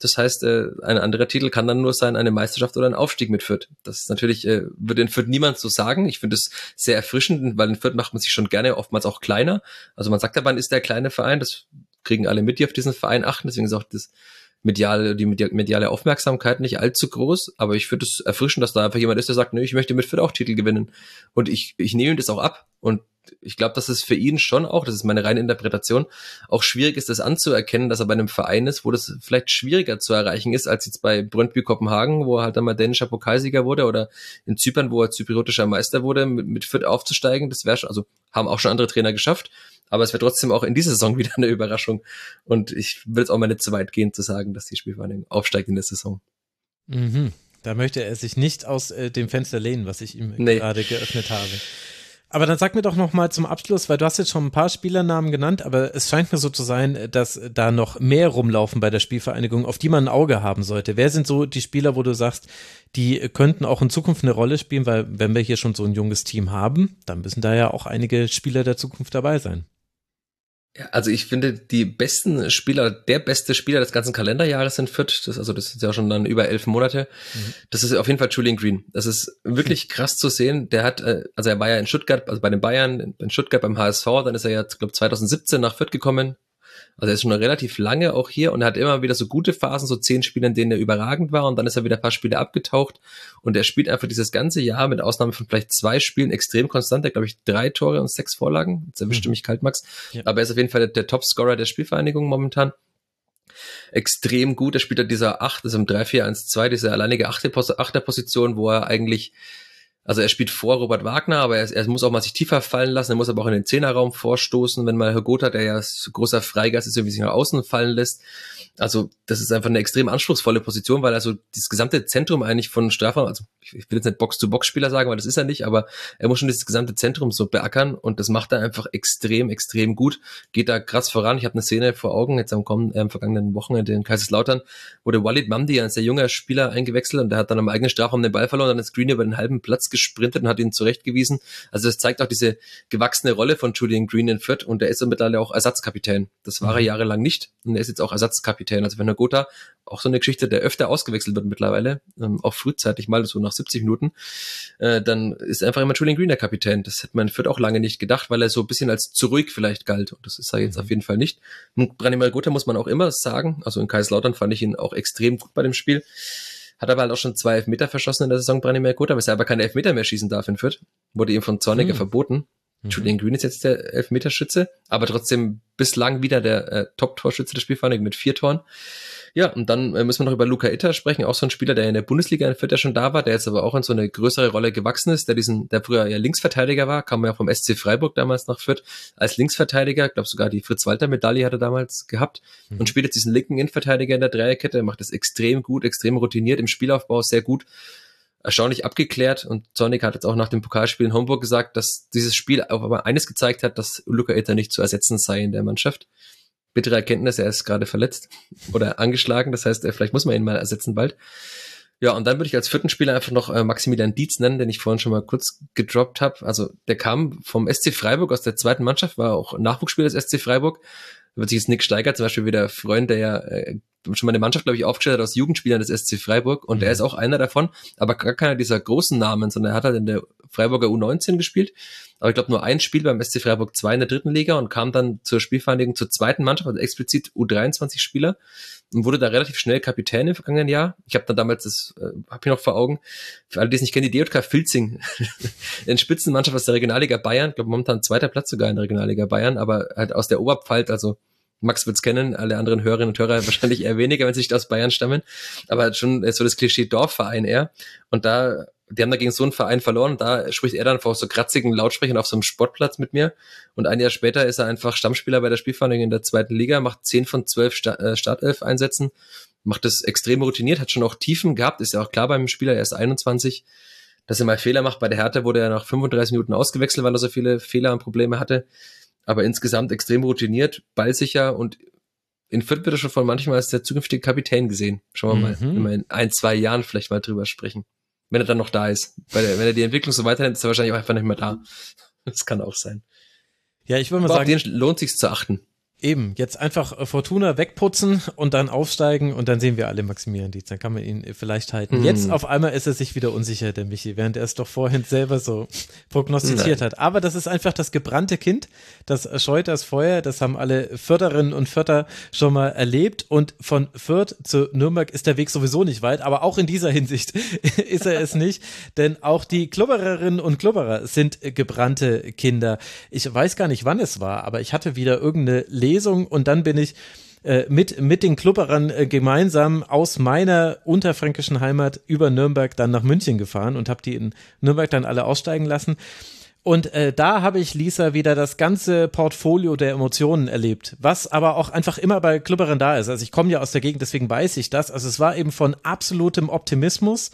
Das heißt, äh, ein anderer Titel kann dann nur sein, eine Meisterschaft oder ein Aufstieg mit Fürth. Das ist natürlich, äh, würde in Fürth niemand so sagen. Ich finde es sehr erfrischend, weil in Fürth macht man sich schon gerne oftmals auch kleiner. Also man sagt aber, man ist der kleine Verein, das kriegen alle mit, die auf diesen Verein achten. Deswegen ist auch das mediale, die mediale Aufmerksamkeit nicht allzu groß, aber ich finde es erfrischend, dass da einfach jemand ist, der sagt, nö, ich möchte mit Fürth auch Titel gewinnen. Und ich, ich nehme das auch ab. Und ich glaube, dass es für ihn schon auch, das ist meine reine Interpretation, auch schwierig ist, das anzuerkennen, dass er bei einem Verein ist, wo das vielleicht schwieriger zu erreichen ist, als jetzt bei Brøndby Kopenhagen, wo er halt dann mal dänischer Pokalsieger wurde, oder in Zypern, wo er zypriotischer Meister wurde, mit, mit Fürth aufzusteigen. Das wäre schon, also haben auch schon andere Trainer geschafft. Aber es wird trotzdem auch in dieser Saison wieder eine Überraschung. Und ich will es auch mal nicht zu weit gehen, zu sagen, dass die Spielvereinigung aufsteigt in der Saison. Mhm. Da möchte er sich nicht aus äh, dem Fenster lehnen, was ich ihm nee. gerade geöffnet habe. Aber dann sag mir doch noch mal zum Abschluss, weil du hast jetzt schon ein paar Spielernamen genannt, aber es scheint mir so zu sein, dass da noch mehr rumlaufen bei der Spielvereinigung, auf die man ein Auge haben sollte. Wer sind so die Spieler, wo du sagst, die könnten auch in Zukunft eine Rolle spielen, weil wenn wir hier schon so ein junges Team haben, dann müssen da ja auch einige Spieler der Zukunft dabei sein. Also ich finde, die besten Spieler, der beste Spieler des ganzen Kalenderjahres in Fürth, das, also das ist ja schon dann über elf Monate, mhm. das ist auf jeden Fall Julian Green. Das ist wirklich krass zu sehen. Der hat, äh, also er war ja in Stuttgart, also bei den Bayern, in Stuttgart beim HSV, dann ist er ja, glaube 2017 nach Fürth gekommen, also er ist schon relativ lange auch hier und er hat immer wieder so gute Phasen, so zehn Spiele, in denen er überragend war und dann ist er wieder ein paar Spiele abgetaucht und er spielt einfach dieses ganze Jahr mit Ausnahme von vielleicht zwei Spielen extrem konstant. Er glaube ich drei Tore und sechs Vorlagen. Jetzt erwischte mhm. mich kalt, Max. Ja. Aber er ist auf jeden Fall der, der Top-Scorer der Spielvereinigung momentan extrem gut. Er spielt halt dieser 8, also im 3-4-1-2, diese alleinige Achterposition, wo er eigentlich also er spielt vor Robert Wagner, aber er, er, muss auch mal sich tiefer fallen lassen. Er muss aber auch in den Zehnerraum vorstoßen, wenn mal Herr Gotha, der ja großer Freigeist ist, irgendwie sich nach außen fallen lässt. Also das ist einfach eine extrem anspruchsvolle Position, weil also das gesamte Zentrum eigentlich von Strafraum, also ich will jetzt nicht Box-to-Box-Spieler sagen, weil das ist er nicht, aber er muss schon dieses gesamte Zentrum so beackern und das macht er einfach extrem, extrem gut. Geht da krass voran. Ich habe eine Szene vor Augen, jetzt am kommenden, äh, vergangenen Wochenende in Kaiserslautern, der Walid Mamdi, ein sehr junger Spieler, eingewechselt und der hat dann am eigenen Strafraum den Ball verloren, dann ist Green über den halben Platz gesprintet und hat ihn zurechtgewiesen. Also das zeigt auch diese gewachsene Rolle von Julian Green in Fürth und er ist mittlerweile auch Ersatzkapitän. Das war er mhm. jahrelang nicht und er ist jetzt auch Ersatzkapitän. Also wenn er Gotha auch so eine Geschichte, der öfter ausgewechselt wird mittlerweile, ähm, auch frühzeitig mal, so nach 70 Minuten, äh, dann ist einfach immer Julian Green der Kapitän. Das hätte man in Fürth auch lange nicht gedacht, weil er so ein bisschen als zu ruhig vielleicht galt. Und das ist er jetzt mhm. auf jeden Fall nicht. Und Branimir Gotha muss man auch immer sagen, also in Kaiserslautern fand ich ihn auch extrem gut bei dem Spiel. Hat aber halt auch schon zwei Elfmeter verschossen in der Saison, Branimir Gotha, aber er aber keine Elfmeter mehr schießen darf in Fürth. Wurde ihm von Zorniger mhm. verboten. Mhm. Julian Green ist jetzt der Elfmeterschütze, aber trotzdem bislang wieder der äh, Top-Torschütze des Spielvereinigung mit vier Toren. Ja, und dann äh, müssen wir noch über Luca Itter sprechen, auch so ein Spieler, der in der Bundesliga in Fürth ja schon da war, der jetzt aber auch in so eine größere Rolle gewachsen ist, der diesen, der früher ja Linksverteidiger war, kam ja vom SC Freiburg damals nach Fürth als Linksverteidiger, glaube sogar die Fritz-Walter-Medaille hat er damals gehabt mhm. und spielt jetzt diesen linken Innenverteidiger in der Dreierkette, macht das extrem gut, extrem routiniert, im Spielaufbau sehr gut erstaunlich abgeklärt und Zornig hat jetzt auch nach dem Pokalspiel in Homburg gesagt, dass dieses Spiel aber eines gezeigt hat, dass Luca Itter nicht zu ersetzen sei in der Mannschaft bittere Erkenntnis, er ist gerade verletzt oder angeschlagen. Das heißt, vielleicht muss man ihn mal ersetzen bald. Ja, und dann würde ich als vierten Spieler einfach noch äh, Maximilian Dietz nennen, den ich vorhin schon mal kurz gedroppt habe. Also der kam vom SC Freiburg aus der zweiten Mannschaft, war auch Nachwuchsspieler des SC Freiburg. Wird sich jetzt Nick Steiger zum Beispiel wieder freuen, der ja äh, schon mal eine Mannschaft, glaube ich, aufgestellt hat aus Jugendspielern des SC Freiburg. Und mhm. er ist auch einer davon, aber gar keiner dieser großen Namen, sondern er hat halt in der Freiburger U19 gespielt, aber ich glaube nur ein Spiel beim SC Freiburg 2 in der dritten Liga und kam dann zur Spielvereinigung zur zweiten Mannschaft, also explizit U23 Spieler und wurde da relativ schnell Kapitän im vergangenen Jahr. Ich habe dann damals, das äh, habe ich noch vor Augen, für alle, die es nicht kennen, die DJK Filzing, in Spitzenmannschaft aus der Regionalliga Bayern, ich glaube momentan zweiter Platz sogar in der Regionalliga Bayern, aber halt aus der Oberpfalz, also Max wird's kennen, alle anderen Hörerinnen und Hörer wahrscheinlich eher weniger, wenn sie nicht aus Bayern stammen, aber schon so das Klischee Dorfverein eher. Und da, die haben da gegen so einen Verein verloren, da spricht er dann vor so kratzigen Lautsprechern auf so einem Sportplatz mit mir. Und ein Jahr später ist er einfach Stammspieler bei der Spielvereinigung in der zweiten Liga, macht zehn von zwölf äh, Startelf-Einsätzen, macht das extrem routiniert, hat schon auch Tiefen gehabt, ist ja auch klar beim Spieler, er ist 21, dass er mal Fehler macht. Bei der Hertha wurde er nach 35 Minuten ausgewechselt, weil er so viele Fehler und Probleme hatte aber insgesamt extrem routiniert, ballsicher und in Fürth wird er schon von manchmal als der zukünftige Kapitän gesehen. Schauen wir mhm. mal, wenn wir in ein, zwei Jahren vielleicht mal drüber sprechen. Wenn er dann noch da ist. Weil er, wenn er die Entwicklung so weiternimmt, ist er wahrscheinlich auch einfach nicht mehr da. Das kann auch sein. Ja, ich würde mal Aber sagen. Auf den lohnt sich zu achten. Eben, jetzt einfach äh, Fortuna wegputzen und dann aufsteigen und dann sehen wir alle Maximilian Dietz. Dann kann man ihn vielleicht halten. Hm. Jetzt auf einmal ist er sich wieder unsicher, der Michi, während er es doch vorhin selber so prognostiziert Nein. hat. Aber das ist einfach das gebrannte Kind, das scheut das Feuer. Das haben alle Förderinnen und Förder schon mal erlebt. Und von Fürth zu Nürnberg ist der Weg sowieso nicht weit. Aber auch in dieser Hinsicht ist er es nicht. Denn auch die Klubbererinnen und Klubberer sind gebrannte Kinder. Ich weiß gar nicht, wann es war, aber ich hatte wieder irgendeine Lesung und dann bin ich äh, mit, mit den Klubberern äh, gemeinsam aus meiner unterfränkischen Heimat über Nürnberg dann nach München gefahren und habe die in Nürnberg dann alle aussteigen lassen. Und äh, da habe ich Lisa wieder das ganze Portfolio der Emotionen erlebt, was aber auch einfach immer bei Klubberern da ist. Also ich komme ja aus der Gegend, deswegen weiß ich das. Also es war eben von absolutem Optimismus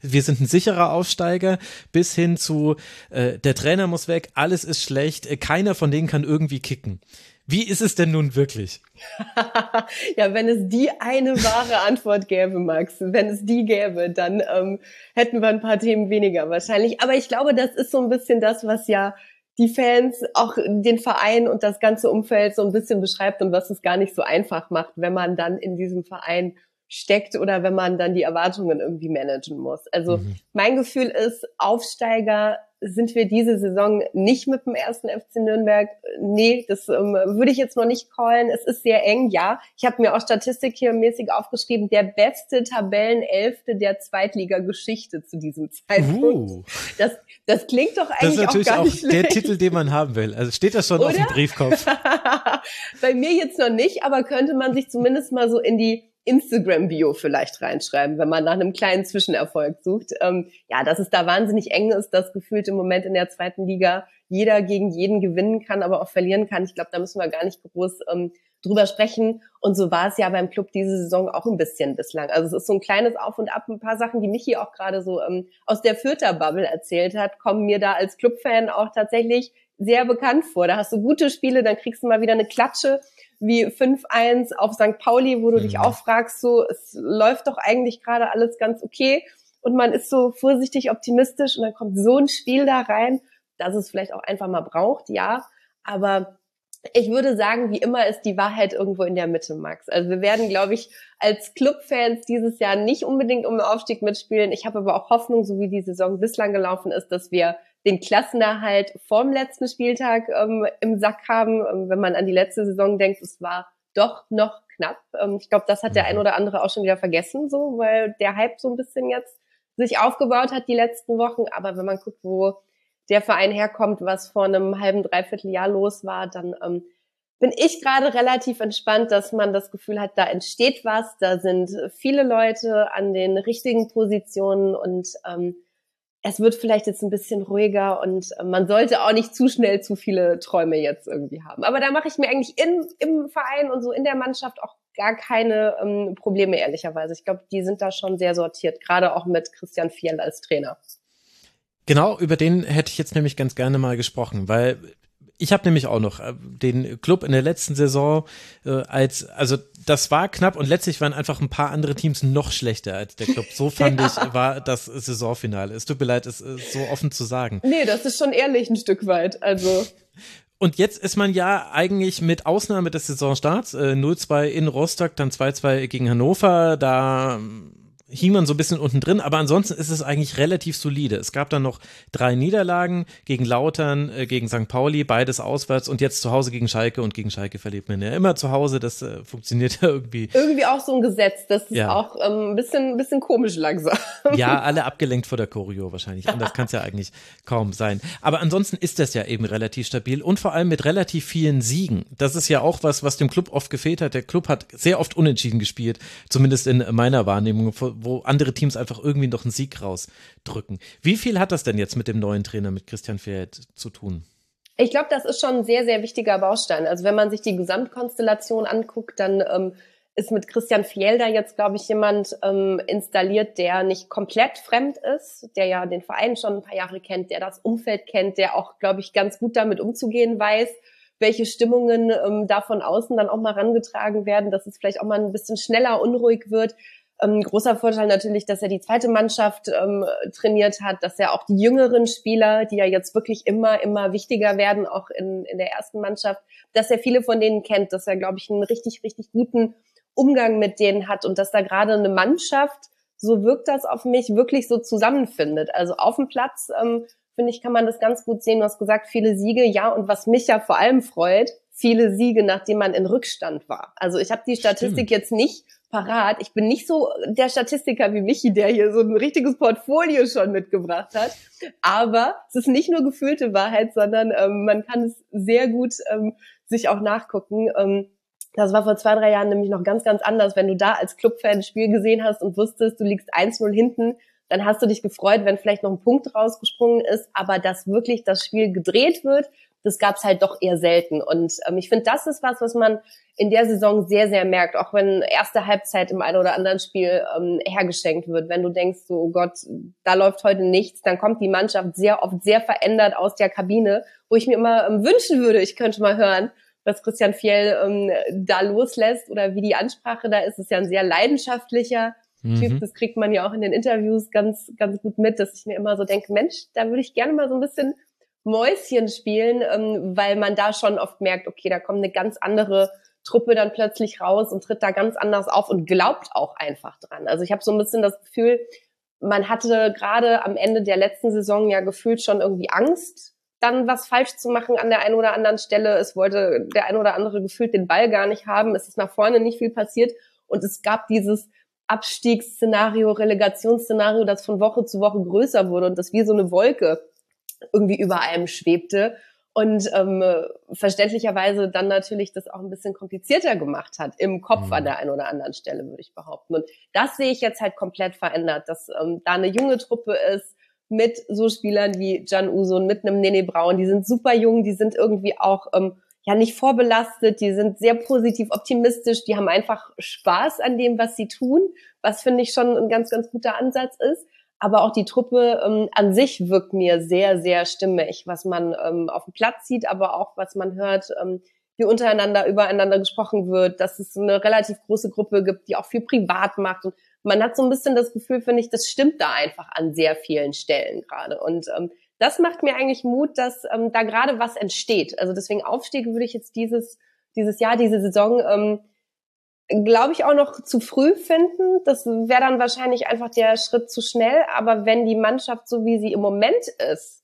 wir sind ein sicherer Aufsteiger, bis hin zu äh, der Trainer muss weg, alles ist schlecht, äh, keiner von denen kann irgendwie kicken. Wie ist es denn nun wirklich? ja, wenn es die eine wahre Antwort gäbe, Max, wenn es die gäbe, dann ähm, hätten wir ein paar Themen weniger wahrscheinlich. Aber ich glaube, das ist so ein bisschen das, was ja die Fans, auch den Verein und das ganze Umfeld so ein bisschen beschreibt und was es gar nicht so einfach macht, wenn man dann in diesem Verein steckt oder wenn man dann die Erwartungen irgendwie managen muss. Also mhm. mein Gefühl ist, Aufsteiger sind wir diese Saison nicht mit dem ersten FC Nürnberg. Nee, das ähm, würde ich jetzt noch nicht callen. Es ist sehr eng, ja. Ich habe mir auch Statistik hier mäßig aufgeschrieben. Der beste Tabellenelfte der Zweitliga-Geschichte zu diesem Zeitpunkt. Uh. Das, das klingt doch eigentlich auch gar nicht auch der Titel, den man haben will. Also steht das schon Oder? auf dem Briefkopf? Bei mir jetzt noch nicht, aber könnte man sich zumindest mal so in die Instagram-Bio vielleicht reinschreiben, wenn man nach einem kleinen Zwischenerfolg sucht. Ähm, ja, dass es da wahnsinnig eng ist, das gefühlt im Moment in der zweiten Liga jeder gegen jeden gewinnen kann, aber auch verlieren kann. Ich glaube, da müssen wir gar nicht groß ähm, drüber sprechen. Und so war es ja beim Club diese Saison auch ein bisschen bislang. Also es ist so ein kleines Auf und Ab. Ein paar Sachen, die Michi auch gerade so ähm, aus der Fürther Bubble erzählt hat, kommen mir da als Clubfan auch tatsächlich sehr bekannt vor. Da hast du gute Spiele, dann kriegst du mal wieder eine Klatsche wie 5-1 auf St. Pauli, wo du mhm. dich auch fragst, so, es läuft doch eigentlich gerade alles ganz okay. und man ist so vorsichtig optimistisch und dann kommt so ein Spiel da rein, dass es vielleicht auch einfach mal braucht, ja. Aber ich würde sagen, wie immer ist die Wahrheit irgendwo in der Mitte, Max. Also wir werden, glaube ich, als Clubfans dieses Jahr nicht unbedingt um den Aufstieg mitspielen. Ich habe aber auch Hoffnung, so wie die Saison bislang gelaufen ist, dass wir den Klassenerhalt vorm letzten Spieltag ähm, im Sack haben. Ähm, wenn man an die letzte Saison denkt, es war doch noch knapp. Ähm, ich glaube, das hat der ein oder andere auch schon wieder vergessen, so, weil der Hype so ein bisschen jetzt sich aufgebaut hat die letzten Wochen. Aber wenn man guckt, wo der Verein herkommt, was vor einem halben, dreiviertel Jahr los war, dann ähm, bin ich gerade relativ entspannt, dass man das Gefühl hat, da entsteht was, da sind viele Leute an den richtigen Positionen und ähm, es wird vielleicht jetzt ein bisschen ruhiger und äh, man sollte auch nicht zu schnell zu viele Träume jetzt irgendwie haben. Aber da mache ich mir eigentlich in, im Verein und so in der Mannschaft auch gar keine ähm, Probleme, ehrlicherweise. Ich glaube, die sind da schon sehr sortiert, gerade auch mit Christian Fiel als Trainer. Genau, über den hätte ich jetzt nämlich ganz gerne mal gesprochen, weil ich habe nämlich auch noch äh, den Club in der letzten Saison äh, als, also das war knapp und letztlich waren einfach ein paar andere Teams noch schlechter als der Club. So fand ja. ich, war das Saisonfinale. Es tut mir leid, es ist so offen zu sagen. Nee, das ist schon ehrlich ein Stück weit. Also. Und jetzt ist man ja eigentlich mit Ausnahme des Saisonstarts äh, 0-2 in Rostock, dann 2-2 gegen Hannover, da hing man so ein bisschen unten drin, aber ansonsten ist es eigentlich relativ solide. Es gab dann noch drei Niederlagen gegen Lautern, äh, gegen St. Pauli, beides auswärts und jetzt zu Hause gegen Schalke und gegen Schalke verliert man ja immer zu Hause. Das äh, funktioniert ja irgendwie. Irgendwie auch so ein Gesetz. Das ist ja. auch ähm, ein bisschen, ein bisschen komisch langsam. Ja, alle abgelenkt vor der Choreo wahrscheinlich. Anders kann es ja eigentlich kaum sein. Aber ansonsten ist das ja eben relativ stabil und vor allem mit relativ vielen Siegen. Das ist ja auch was, was dem Club oft gefehlt hat. Der Club hat sehr oft unentschieden gespielt, zumindest in meiner Wahrnehmung wo andere Teams einfach irgendwie noch einen Sieg rausdrücken. Wie viel hat das denn jetzt mit dem neuen Trainer, mit Christian Feld zu tun? Ich glaube, das ist schon ein sehr, sehr wichtiger Baustein. Also wenn man sich die Gesamtkonstellation anguckt, dann ähm, ist mit Christian Fielder jetzt, glaube ich, jemand ähm, installiert, der nicht komplett fremd ist, der ja den Verein schon ein paar Jahre kennt, der das Umfeld kennt, der auch, glaube ich, ganz gut damit umzugehen weiß, welche Stimmungen ähm, da von außen dann auch mal rangetragen werden, dass es vielleicht auch mal ein bisschen schneller unruhig wird. Ähm, großer Vorteil natürlich, dass er die zweite Mannschaft ähm, trainiert hat, dass er auch die jüngeren Spieler, die ja jetzt wirklich immer, immer wichtiger werden, auch in, in der ersten Mannschaft, dass er viele von denen kennt, dass er, glaube ich, einen richtig, richtig guten Umgang mit denen hat und dass da gerade eine Mannschaft, so wirkt das auf mich, wirklich so zusammenfindet. Also auf dem Platz, ähm, finde ich, kann man das ganz gut sehen. Du hast gesagt, viele Siege, ja, und was mich ja vor allem freut, viele Siege, nachdem man in Rückstand war. Also ich habe die Statistik Stimmt. jetzt nicht parat. Ich bin nicht so der Statistiker wie Michi, der hier so ein richtiges Portfolio schon mitgebracht hat. Aber es ist nicht nur gefühlte Wahrheit, sondern ähm, man kann es sehr gut ähm, sich auch nachgucken. Ähm, das war vor zwei, drei Jahren nämlich noch ganz, ganz anders. Wenn du da als Clubfan ein Spiel gesehen hast und wusstest, du liegst 1-0 hinten, dann hast du dich gefreut, wenn vielleicht noch ein Punkt rausgesprungen ist. Aber dass wirklich das Spiel gedreht wird, das gab's halt doch eher selten. Und ähm, ich finde, das ist was, was man in der Saison sehr, sehr merkt, auch wenn erste Halbzeit im einen oder anderen Spiel ähm, hergeschenkt wird. Wenn du denkst, so oh Gott, da läuft heute nichts, dann kommt die Mannschaft sehr oft sehr verändert aus der Kabine, wo ich mir immer ähm, wünschen würde, ich könnte mal hören, was Christian Fjell ähm, da loslässt oder wie die Ansprache da ist. Es ist ja ein sehr leidenschaftlicher mhm. Typ. Das kriegt man ja auch in den Interviews ganz, ganz gut mit, dass ich mir immer so denke, Mensch, da würde ich gerne mal so ein bisschen Mäuschen spielen, ähm, weil man da schon oft merkt, okay, da kommt eine ganz andere Truppe dann plötzlich raus und tritt da ganz anders auf und glaubt auch einfach dran. Also ich habe so ein bisschen das Gefühl, man hatte gerade am Ende der letzten Saison ja gefühlt schon irgendwie Angst, dann was falsch zu machen an der einen oder anderen Stelle. Es wollte der ein oder andere gefühlt den Ball gar nicht haben. Es ist nach vorne nicht viel passiert und es gab dieses Abstiegsszenario, Relegationsszenario, das von Woche zu Woche größer wurde und das wie so eine Wolke irgendwie über einem schwebte und ähm, verständlicherweise dann natürlich das auch ein bisschen komplizierter gemacht hat im Kopf mhm. an der einen oder anderen Stelle, würde ich behaupten. Und das sehe ich jetzt halt komplett verändert, dass ähm, da eine junge Truppe ist mit so Spielern wie Jan Uso und mit einem Nene Braun. Die sind super jung, die sind irgendwie auch ähm, ja nicht vorbelastet, die sind sehr positiv optimistisch, die haben einfach Spaß an dem, was sie tun, was finde ich schon ein ganz, ganz guter Ansatz ist aber auch die Truppe ähm, an sich wirkt mir sehr, sehr stimmig, was man ähm, auf dem Platz sieht, aber auch was man hört, ähm, wie untereinander übereinander gesprochen wird, dass es eine relativ große Gruppe gibt, die auch viel privat macht und man hat so ein bisschen das Gefühl, finde ich, das stimmt da einfach an sehr vielen Stellen gerade. Und ähm, das macht mir eigentlich Mut, dass ähm, da gerade was entsteht. Also deswegen Aufstieg würde ich jetzt dieses, dieses Jahr, diese Saison, ähm, glaube ich, auch noch zu früh finden. Das wäre dann wahrscheinlich einfach der Schritt zu schnell. Aber wenn die Mannschaft, so wie sie im Moment ist,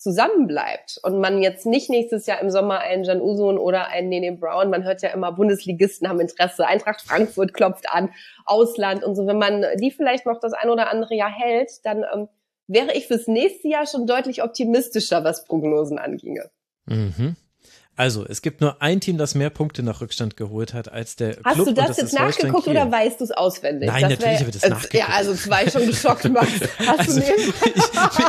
zusammenbleibt und man jetzt nicht nächstes Jahr im Sommer einen Jan Usun oder einen Nene Brown, man hört ja immer, Bundesligisten haben Interesse, Eintracht Frankfurt klopft an, Ausland und so, wenn man die vielleicht noch das ein oder andere Jahr hält, dann ähm, wäre ich fürs nächste Jahr schon deutlich optimistischer, was Prognosen anginge. Mhm. Also, es gibt nur ein Team, das mehr Punkte nach Rückstand geholt hat als der Hast Club. du das, das jetzt nachgeguckt oder weißt du es auswendig? Nein, das natürlich habe ich das nachgeguckt. Ja, also zwei schon geschockt, Max. Hast also, du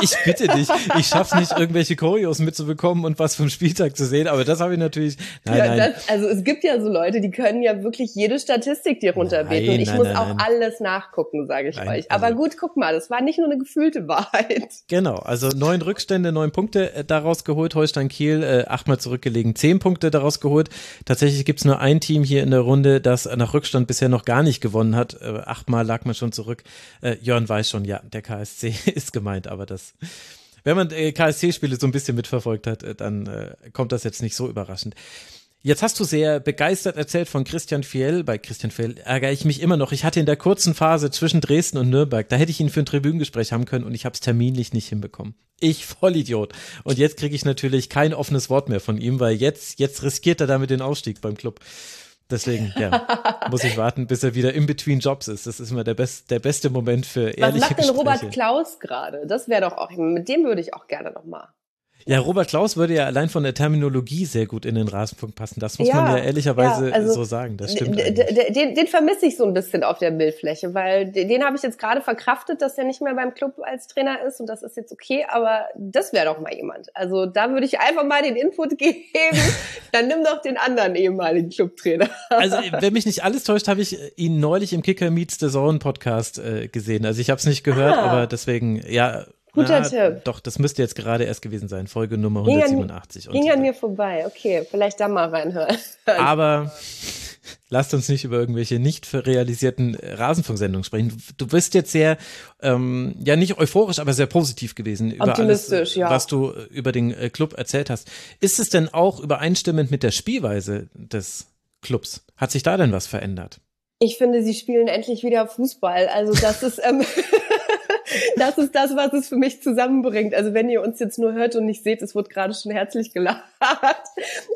ich, ich bitte dich, ich schaff's nicht, irgendwelche Choreos mitzubekommen und was vom Spieltag zu sehen, aber das habe ich natürlich. Nein, ja, nein. Das, also es gibt ja so Leute, die können ja wirklich jede Statistik dir runterbeten Nein, und ich nein, muss nein, auch alles nachgucken, sage ich euch. also- Aber gut, guck mal, das war nicht nur eine gefühlte Wahrheit. Genau, also neun Rückstände, neun Punkte äh, daraus geholt. Holstein Kiel äh, achtmal zurückgelegen, zehn Punkte daraus geholt. Tatsächlich gibt's nur ein Team hier in der Runde, das nach Rückstand bisher noch gar nicht gewonnen hat. Äh, achtmal lag man schon zurück. Äh, Jörn weiß schon, ja, der KSC ist gemeint, aber das. Wenn man äh, KSC-Spiele so ein bisschen mitverfolgt hat, äh, dann äh, kommt das jetzt nicht so überraschend. Jetzt hast du sehr begeistert erzählt von Christian Fiel. Bei Christian Fiel ärgere ich mich immer noch. Ich hatte in der kurzen Phase zwischen Dresden und Nürnberg, da hätte ich ihn für ein Tribünengespräch haben können und ich habe es terminlich nicht hinbekommen. Ich Vollidiot. Und jetzt kriege ich natürlich kein offenes Wort mehr von ihm, weil jetzt, jetzt riskiert er damit den Aufstieg beim Club. Deswegen, ja, muss ich warten, bis er wieder in between Jobs ist. Das ist immer der, best, der beste Moment für Was ehrliche macht denn Gespräche. Robert Klaus gerade? Das wäre doch auch, mit dem würde ich auch gerne noch mal. Ja, Robert Klaus würde ja allein von der Terminologie sehr gut in den Rasenfunk passen. Das muss Ja, man ja ehrlicherweise ja, also so sagen. Das stimmt. Den, den vermisse ich so ein bisschen auf der Bildfläche, weil den, den habe ich jetzt gerade verkraftet, dass er nicht mehr beim Club als Trainer ist und das ist jetzt okay, aber das wäre doch mal jemand. Also da würde ich einfach mal den Input geben, dann nimm doch den anderen ehemaligen Clubtrainer. Also, wenn mich nicht alles täuscht, habe ich ihn neulich im Kicker Meets the Zone Podcast äh, gesehen. Also ich habe es nicht gehört, Ah. aber deswegen, ja. Guter na, Tipp. Doch, das müsste jetzt gerade erst gewesen sein, Folge Nummer Ging an- 187. Ging an mir vorbei. Okay, vielleicht da mal reinhören. Aber lasst uns nicht über irgendwelche nicht realisierten äh, Rasenfunksendungen sprechen. Du bist jetzt sehr, ähm, ja nicht euphorisch, aber sehr positiv gewesen über alles, ja. was du äh, über den äh, Club erzählt hast. Ist es denn auch übereinstimmend mit der Spielweise des Clubs? Hat sich da denn was verändert? Ich finde, sie spielen endlich wieder Fußball. Also das ist, ähm, das ist das, was es für mich zusammenbringt. Also wenn ihr uns jetzt nur hört und nicht seht, es wurde gerade schon herzlich gelacht.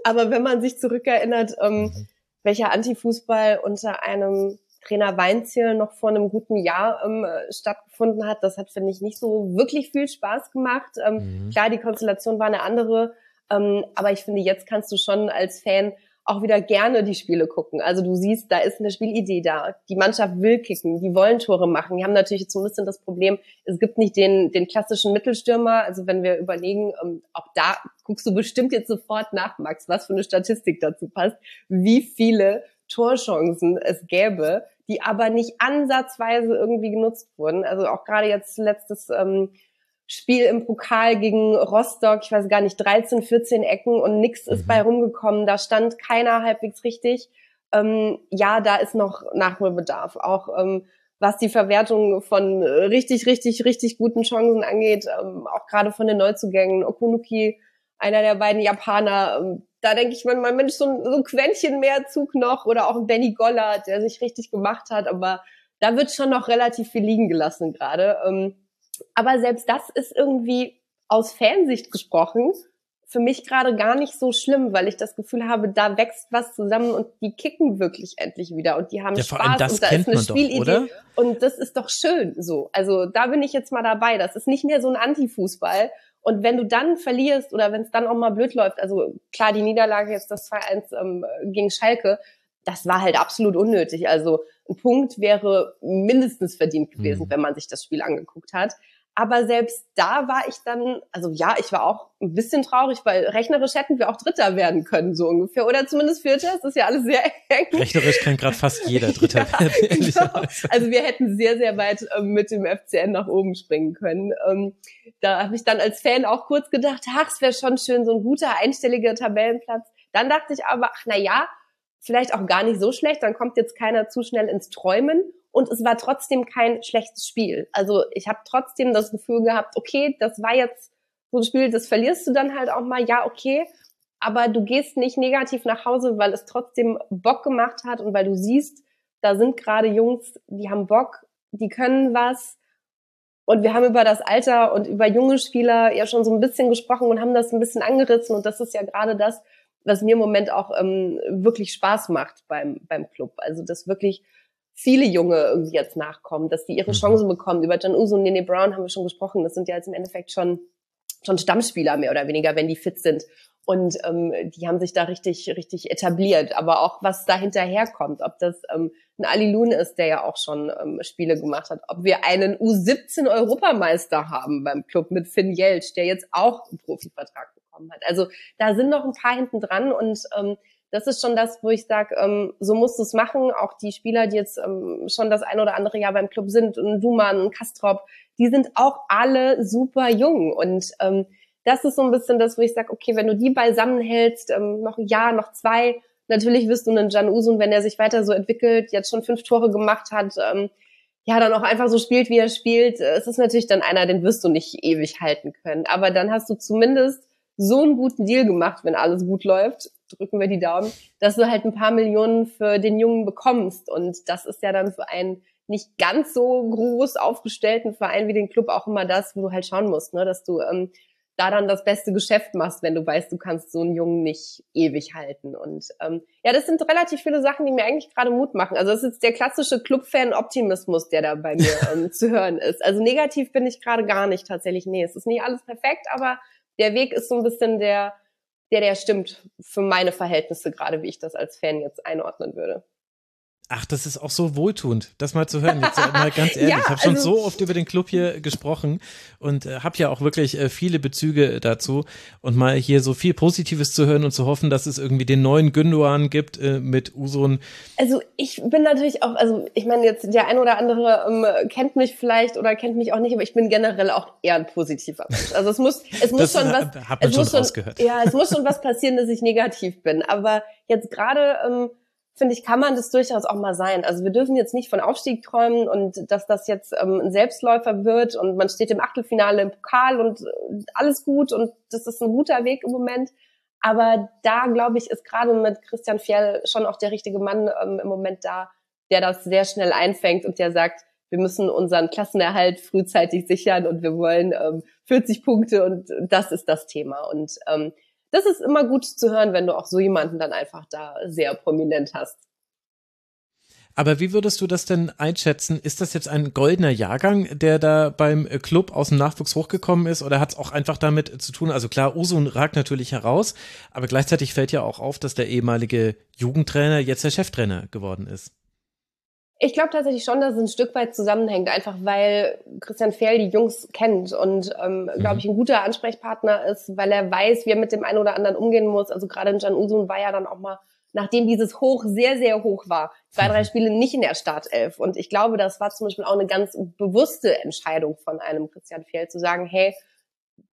Aber wenn man sich zurückerinnert, ähm, welcher Antifußball unter einem Trainer Weinziel noch vor einem guten Jahr ähm, äh, stattgefunden hat, das hat, finde ich, nicht so wirklich viel Spaß gemacht. Ähm, Mhm. Klar, die Konstellation war eine andere, ähm, aber ich finde, jetzt kannst du schon als Fan auch wieder gerne die Spiele gucken. Also du siehst, da ist eine Spielidee da. Die Mannschaft will kicken, die wollen Tore machen. Die haben natürlich jetzt ein bisschen das Problem, es gibt nicht den, den klassischen Mittelstürmer. Also wenn wir überlegen, ähm, auch da guckst du bestimmt jetzt sofort nach, Max, was für eine Statistik dazu passt, wie viele Torchancen es gäbe, die aber nicht ansatzweise irgendwie genutzt wurden. Also auch gerade jetzt letztes ähm, Spiel im Pokal gegen Rostock, ich weiß gar nicht, 13, 14 Ecken und nix ist Mhm. bei rumgekommen. Da stand keiner halbwegs richtig. Ähm, ja, da ist noch Nachholbedarf. Auch ähm, was die Verwertung von richtig, richtig, richtig guten Chancen angeht, ähm, auch gerade von den Neuzugängen. Okunuki, einer der beiden Japaner, ähm, da denke ich manchmal, Mensch, so ein, so ein Quäntchen mehr Zug noch oder auch ein Benny Goller, der sich richtig gemacht hat, aber da wird schon noch relativ viel liegen gelassen gerade. Aber selbst das ist irgendwie aus Fansicht gesprochen für mich gerade gar nicht so schlimm, weil ich das Gefühl habe, da wächst was zusammen und die kicken wirklich endlich wieder und die haben Ja, Spaß und da ist eine doch, Spielidee oder? und das ist doch schön so. Also da bin ich jetzt mal dabei. Das ist nicht mehr so ein Antifußball. Und wenn du dann verlierst oder wenn es dann auch mal blöd läuft, also klar, die Niederlage jetzt das 2-1 ähm, gegen Schalke, das war halt absolut unnötig. Also ein Punkt wäre mindestens verdient gewesen, Mhm. wenn man sich das Spiel angeguckt hat. Aber selbst da war ich dann, also ja, ich war auch ein bisschen traurig, weil rechnerisch hätten wir auch Dritter werden können, so ungefähr. Oder zumindest Vierter. Es ist ja alles sehr eng. Rechnerisch kann gerade fast jeder Dritter werden. genau. Also wir hätten sehr, sehr weit ähm, mit dem FCN nach oben springen können. Ähm, da habe ich dann als Fan auch kurz gedacht, ach, es wäre schon schön, so ein guter einstelliger Tabellenplatz. Dann dachte ich aber, ach na ja, vielleicht auch gar nicht so schlecht, dann kommt jetzt keiner zu schnell ins Träumen. und es war trotzdem kein schlechtes Spiel. Also ich habe trotzdem das Gefühl gehabt, okay, das war jetzt so ein Spiel, das verlierst du dann halt auch mal, ja, okay, aber du gehst nicht negativ nach Hause, weil es trotzdem Bock gemacht hat und weil du siehst, da sind gerade Jungs, die haben Bock, die können was. Und wir haben über das Alter und über junge Spieler ja schon so ein bisschen gesprochen und haben das ein bisschen angerissen. Und das ist ja gerade das, was mir im Moment auch ähm, wirklich Spaß macht beim, beim Club. Also, dass wirklich viele Junge irgendwie jetzt nachkommen, dass die ihre mhm. Chancen bekommen. Über John Uso und Nene Brown haben wir schon gesprochen. Das sind ja jetzt im Endeffekt schon, schon Stammspieler mehr oder weniger, wenn die fit sind. Und ähm, die haben sich da richtig, richtig etabliert. Aber auch was da hinterherkommt, ob das ähm, ein Ali Loon ist, der ja auch schon ähm, Spiele gemacht hat, ob wir einen U17 Europameister haben beim Club mit Finn Jelsch, der jetzt auch einen Profivertrag bekommen hat. Also da sind noch ein paar hinten dran und ähm, das ist schon das, wo ich sage, ähm, so musst du es machen. Auch die Spieler, die jetzt ähm, schon das ein oder andere Jahr beim Club sind, und Duman, und Kastrop, die sind auch alle super jung. Und ähm, das ist so ein bisschen das, wo ich sage, okay, wenn du die beisammen hältst, ähm, noch ein Jahr, noch zwei, natürlich wirst du einen Jan Usun, wenn er sich weiter so entwickelt, jetzt schon fünf Tore gemacht hat, ähm, ja, dann auch einfach so spielt, wie er spielt. Es ist natürlich dann einer, den wirst du nicht ewig halten können. Aber dann hast du zumindest so einen guten Deal gemacht, wenn alles gut läuft, drücken wir die Daumen, dass du halt ein paar Millionen für den Jungen bekommst. Und das ist ja dann für einen nicht ganz so groß aufgestellten Verein wie den Club auch immer das, wo du halt schauen musst, ne? dass du ähm, da dann das beste Geschäft machst, wenn du weißt, du kannst so einen Jungen nicht ewig halten. Und ähm, ja, das sind relativ viele Sachen, die mir eigentlich gerade Mut machen. Also das ist der klassische Club-Fan-Optimismus, der da bei mir ähm, zu hören ist. Also negativ bin ich gerade gar nicht tatsächlich. Nee, es ist nicht alles perfekt, aber der Weg ist so ein bisschen der, der, der stimmt für meine Verhältnisse, gerade wie ich das als Fan jetzt einordnen würde. Ach, das ist auch so wohltuend, das mal zu hören. Jetzt mal ganz ehrlich, ja, ich habe schon also, so oft über den Club hier gesprochen und äh, habe ja auch wirklich äh, viele Bezüge dazu und mal hier so viel Positives zu hören und zu hoffen, dass es irgendwie den neuen Gündogan gibt äh, mit Usun. Also ich bin natürlich auch, also ich meine jetzt der ein oder andere ähm, kennt mich vielleicht oder kennt mich auch nicht, aber ich bin generell auch eher ein positiver Mensch. Also es muss, es muss das schon was, hat man es schon muss rausgehört. ja, es muss schon was passieren, dass ich negativ bin. Aber jetzt gerade ähm, finde ich, kann man das durchaus auch mal sein. Also wir dürfen jetzt nicht von Aufstieg träumen und dass das jetzt ähm, ein Selbstläufer wird und man steht im Achtelfinale im Pokal und äh, alles gut und das ist ein guter Weg im Moment. Aber da, glaube ich, ist gerade mit Christian Fjell schon auch der richtige Mann ähm, im Moment da, der das sehr schnell einfängt und der sagt, wir müssen unseren Klassenerhalt frühzeitig sichern und wir wollen ähm, 40 Punkte und das ist das Thema. Und ähm, das ist immer gut zu hören, wenn du auch so jemanden dann einfach da sehr prominent hast. Aber wie würdest du das denn einschätzen? Ist das jetzt ein goldener Jahrgang, der da beim Club aus dem Nachwuchs hochgekommen ist oder hat es auch einfach damit zu tun? Also klar, Usun ragt natürlich heraus, aber gleichzeitig fällt ja auch auf, dass der ehemalige Jugendtrainer jetzt der Cheftrainer geworden ist. Ich glaube tatsächlich schon, dass es ein Stück weit zusammenhängt, einfach weil Christian Fehl die Jungs kennt und, ähm, glaube mhm. ich, ein guter Ansprechpartner ist, weil er weiß, wie er mit dem einen oder anderen umgehen muss. Also gerade Jan Usun war ja dann auch mal, nachdem dieses Hoch sehr, sehr hoch war, zwei, drei mhm. Spiele nicht in der Startelf. Und ich glaube, das war zum Beispiel auch eine ganz bewusste Entscheidung von einem Christian Fehl, zu sagen, hey,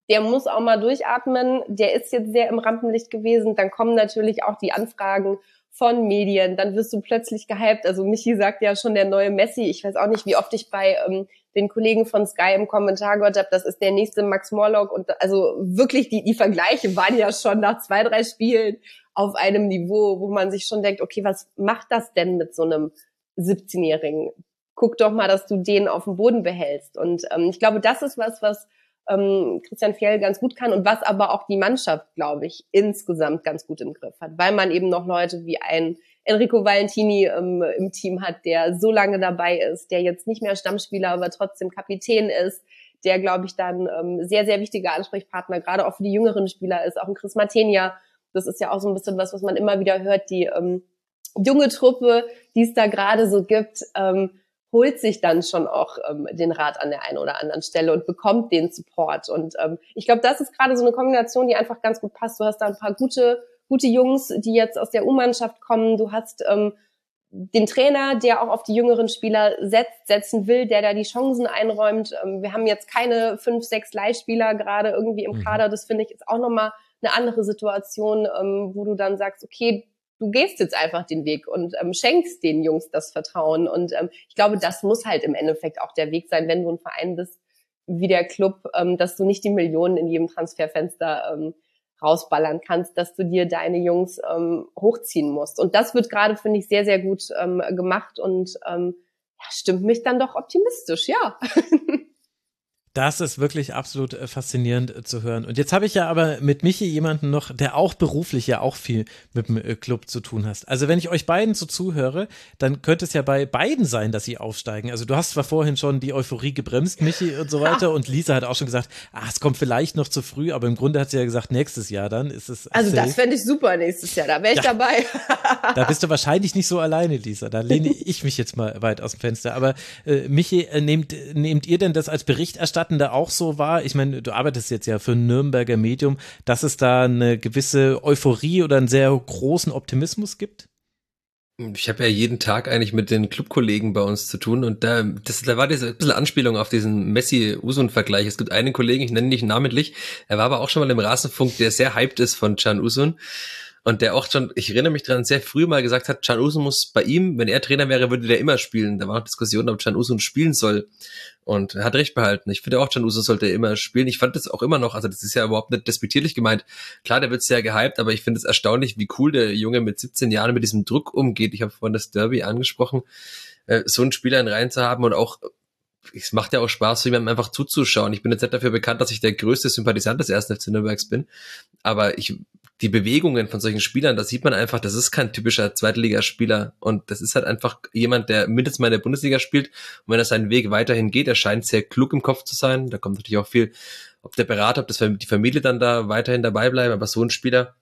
der muss auch mal durchatmen, der ist jetzt sehr im Rampenlicht gewesen. Dann kommen natürlich auch die Anfragen von Medien, dann wirst du plötzlich gehypt. Also Michi sagt ja schon der neue Messi. Ich weiß auch nicht, wie oft ich bei ähm, den Kollegen von Sky im Kommentar gehört habe, das ist der nächste Max Morlock. Und also wirklich, die, die Vergleiche waren ja schon nach zwei, drei Spielen auf einem Niveau, wo man sich schon denkt, okay, was macht das denn mit so einem 17-Jährigen? Guck doch mal, dass du den auf dem Boden behältst. Und ähm, ich glaube, das ist was, was ähm, Christian Fjell ganz gut kann und was aber auch die Mannschaft, glaube ich, insgesamt ganz gut im Griff hat, weil man eben noch Leute wie ein Enrico Valentini ähm, im Team hat, der so lange dabei ist, der jetzt nicht mehr Stammspieler, aber trotzdem Kapitän ist, der, glaube ich, dann ähm, sehr, sehr wichtiger Ansprechpartner, gerade auch für die jüngeren Spieler ist, auch ein Chris Martenia. Das ist ja auch so ein bisschen was, was man immer wieder hört, die ähm, junge Truppe, die es da gerade so gibt, ähm, holt sich dann schon auch ähm, den Rat an der einen oder anderen Stelle und bekommt den Support. Und ähm, ich glaube, das ist gerade so eine Kombination, die einfach ganz gut passt. Du hast da ein paar gute, gute Jungs, die jetzt aus der U-Mannschaft kommen. Du hast ähm, den Trainer, der auch auf die jüngeren Spieler setzt, setzen will, der da die Chancen einräumt. Ähm, wir haben jetzt keine fünf, sechs Leihspieler gerade irgendwie im mhm. Kader. Das finde ich ist auch nochmal eine andere Situation, ähm, wo du dann sagst, okay, du gehst jetzt einfach den Weg und ähm, schenkst den Jungs das Vertrauen. Und ähm, ich glaube, das muss halt im Endeffekt auch der Weg sein, wenn du ein Verein bist wie der Club, ähm, dass du nicht die Millionen in jedem Transferfenster ähm, rausballern kannst, dass du dir deine Jungs ähm, hochziehen musst. Und das wird gerade, finde ich, sehr, sehr gut ähm, gemacht und ähm, ja, stimmt mich dann doch optimistisch, ja. Das ist wirklich absolut äh, faszinierend äh, zu hören. Und jetzt habe ich ja aber mit Michi jemanden noch, der auch beruflich ja auch viel mit dem äh, Club zu tun hast. Also wenn ich euch beiden so zuhöre, dann könnte es ja bei beiden sein, dass sie aufsteigen. Also du hast zwar vorhin schon die Euphorie gebremst, Michi und so weiter, und Lisa hat auch schon gesagt, ah, es kommt vielleicht noch zu früh, aber im Grunde hat sie ja gesagt, nächstes Jahr dann ist es. Also safe. das fände ich super nächstes Jahr, da wäre ich ja. dabei. da bist du wahrscheinlich nicht so alleine, Lisa. Da lehne ich mich jetzt mal weit aus dem Fenster. Aber äh, Michi, äh, nehmt, nehmt ihr denn das als Berichterstatter Berichterstattende auch so war? Ich meine, du arbeitest jetzt ja für ein Nürnberger Medium, dass es da eine gewisse Euphorie oder einen sehr großen Optimismus gibt? Ich habe ja jeden Tag eigentlich mit den Clubkollegen bei uns zu tun und da, das, da war diese bisschen Anspielung auf diesen Messi-Usun-Vergleich. Es gibt einen Kollegen, ich nenne ihn nicht namentlich, er war aber auch schon mal im Rasenfunk, der sehr hyped ist von Can Usun. Und der auch schon, ich erinnere mich dran, sehr früh mal gesagt hat, Can Usun muss bei ihm, wenn er Trainer wäre, würde der immer spielen. Da war auch Diskussion, ob Can Usun spielen soll. Und er hat recht behalten. Ich finde auch, Can Usun sollte immer spielen. Ich fand das auch immer noch, also das ist ja überhaupt nicht despektierlich gemeint. Klar, der wird sehr gehypt, aber ich finde es erstaunlich, wie cool der Junge mit 17 Jahren mit diesem Druck umgeht. Ich habe vorhin das Derby angesprochen, äh, so einen Spieler in Reihen zu haben und auch es macht ja auch Spaß, jemandem einfach zuzuschauen. Ich bin jetzt nicht dafür bekannt, dass ich der größte Sympathisant des ersten FC Nürnbergs bin, aber ich die Bewegungen von solchen Spielern, da sieht man einfach, das ist kein typischer Zweitligaspieler. Und das ist halt einfach jemand, der mindestens mal in der Bundesliga spielt. Und wenn er seinen Weg weiterhin geht, er scheint sehr klug im Kopf zu sein, da kommt natürlich auch viel, ob der Berater, ob das die Familie dann da weiterhin dabei bleiben, aber so ein Spieler,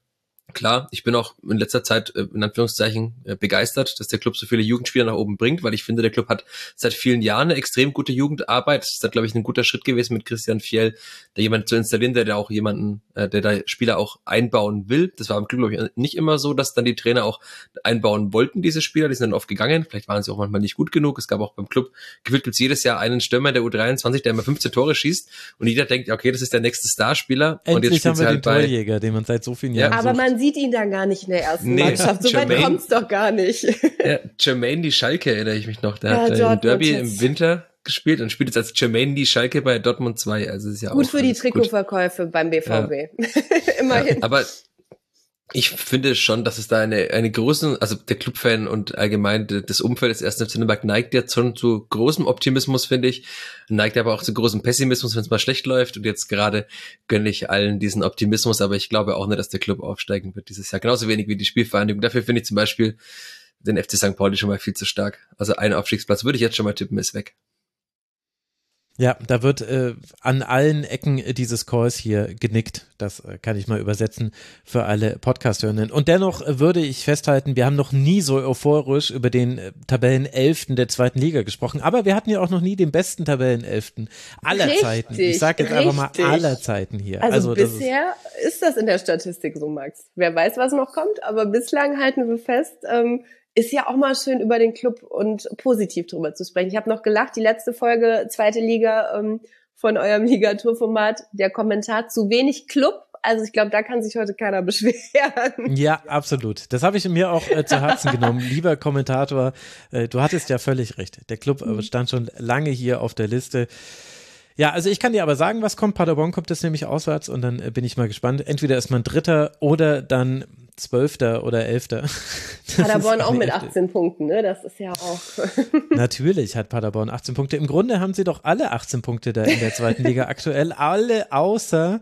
Klar, ich bin auch in letzter Zeit äh, in Anführungszeichen äh, begeistert, dass der Club so viele Jugendspieler nach oben bringt, weil ich finde, der Club hat seit vielen Jahren eine extrem gute Jugendarbeit. Das ist, glaube ich, ein guter Schritt gewesen mit Christian Fiel, da jemand zu installieren, der da auch jemanden, äh, der da Spieler auch einbauen will. Das war im Club, glaube ich, nicht immer so, dass dann die Trainer auch einbauen wollten, diese Spieler. Die sind dann oft gegangen. Vielleicht waren sie auch manchmal nicht gut genug. Es gab auch beim Club, gefühlt gibt es jedes Jahr einen Stürmer der U23, der immer 15 Tore schießt und jeder denkt, okay, das ist der nächste Starspieler. Endlich und jetzt haben wir halt den Torjäger, den man seit so vielen Jahren ja, Aber man sieht ihn dann gar nicht in der ersten nee, Mannschaft. So Jermaine, weit kommt's doch gar nicht. Ja, Jermaine die Schalke erinnere ich mich noch. Der ja, hat äh, im Derby im Winter gespielt und spielt jetzt als Jermaine die Schalke bei Dortmund 2. Also ist ja gut auch für die Trikotverkäufe beim BVB. Immerhin. Aber ich finde schon, dass es da eine, eine große, also der Clubfan und allgemein das Umfeld des ersten FC Nürnberg neigt jetzt schon zu großem Optimismus, finde ich, neigt aber auch zu großem Pessimismus, wenn es mal schlecht läuft und jetzt gerade gönne ich allen diesen Optimismus, aber ich glaube auch nicht, dass der Club aufsteigen wird dieses Jahr, genauso wenig wie die Spielvereinigung. Dafür finde ich zum Beispiel den FC St. Pauli schon mal viel zu stark. Also ein Aufstiegsplatz würde ich jetzt schon mal tippen, ist weg. Ja, da wird äh, an allen Ecken dieses Calls hier genickt. Das äh, kann ich mal übersetzen für alle Podcast-Hörenden. Und dennoch würde ich festhalten, wir haben noch nie so euphorisch über den äh, Tabellenelften der zweiten Liga gesprochen. Aber wir hatten ja auch noch nie den besten Tabellenelften aller richtig, Zeiten. Ich sage jetzt richtig. einfach mal aller Zeiten hier. Also, also bisher ist, ist, das in der Statistik so, Max. Wer weiß, was noch kommt, aber bislang halten wir fest, ähm, ist ja auch mal schön über den Club und positiv drüber zu sprechen. Ich habe noch gelacht, die letzte Folge zweite Liga ähm, von eurem Ligaturformat, der Kommentar zu wenig Club. Also ich glaube, da kann sich heute keiner beschweren. Ja, absolut. Das habe ich mir auch äh, zu Herzen genommen. Lieber Kommentator, äh, du hattest ja völlig recht. Der Club äh, stand schon lange hier auf der Liste. Ja, also ich kann dir aber sagen, was kommt. Paderborn kommt jetzt nämlich auswärts und dann äh, bin ich mal gespannt. Entweder ist man Dritter oder dann Zwölfter oder Elfter. Paderborn auch mit 18 Punkten, ne? Das ist ja auch. Natürlich hat Paderborn 18 Punkte. Im Grunde haben sie doch alle 18 Punkte da in der zweiten Liga aktuell. Alle außer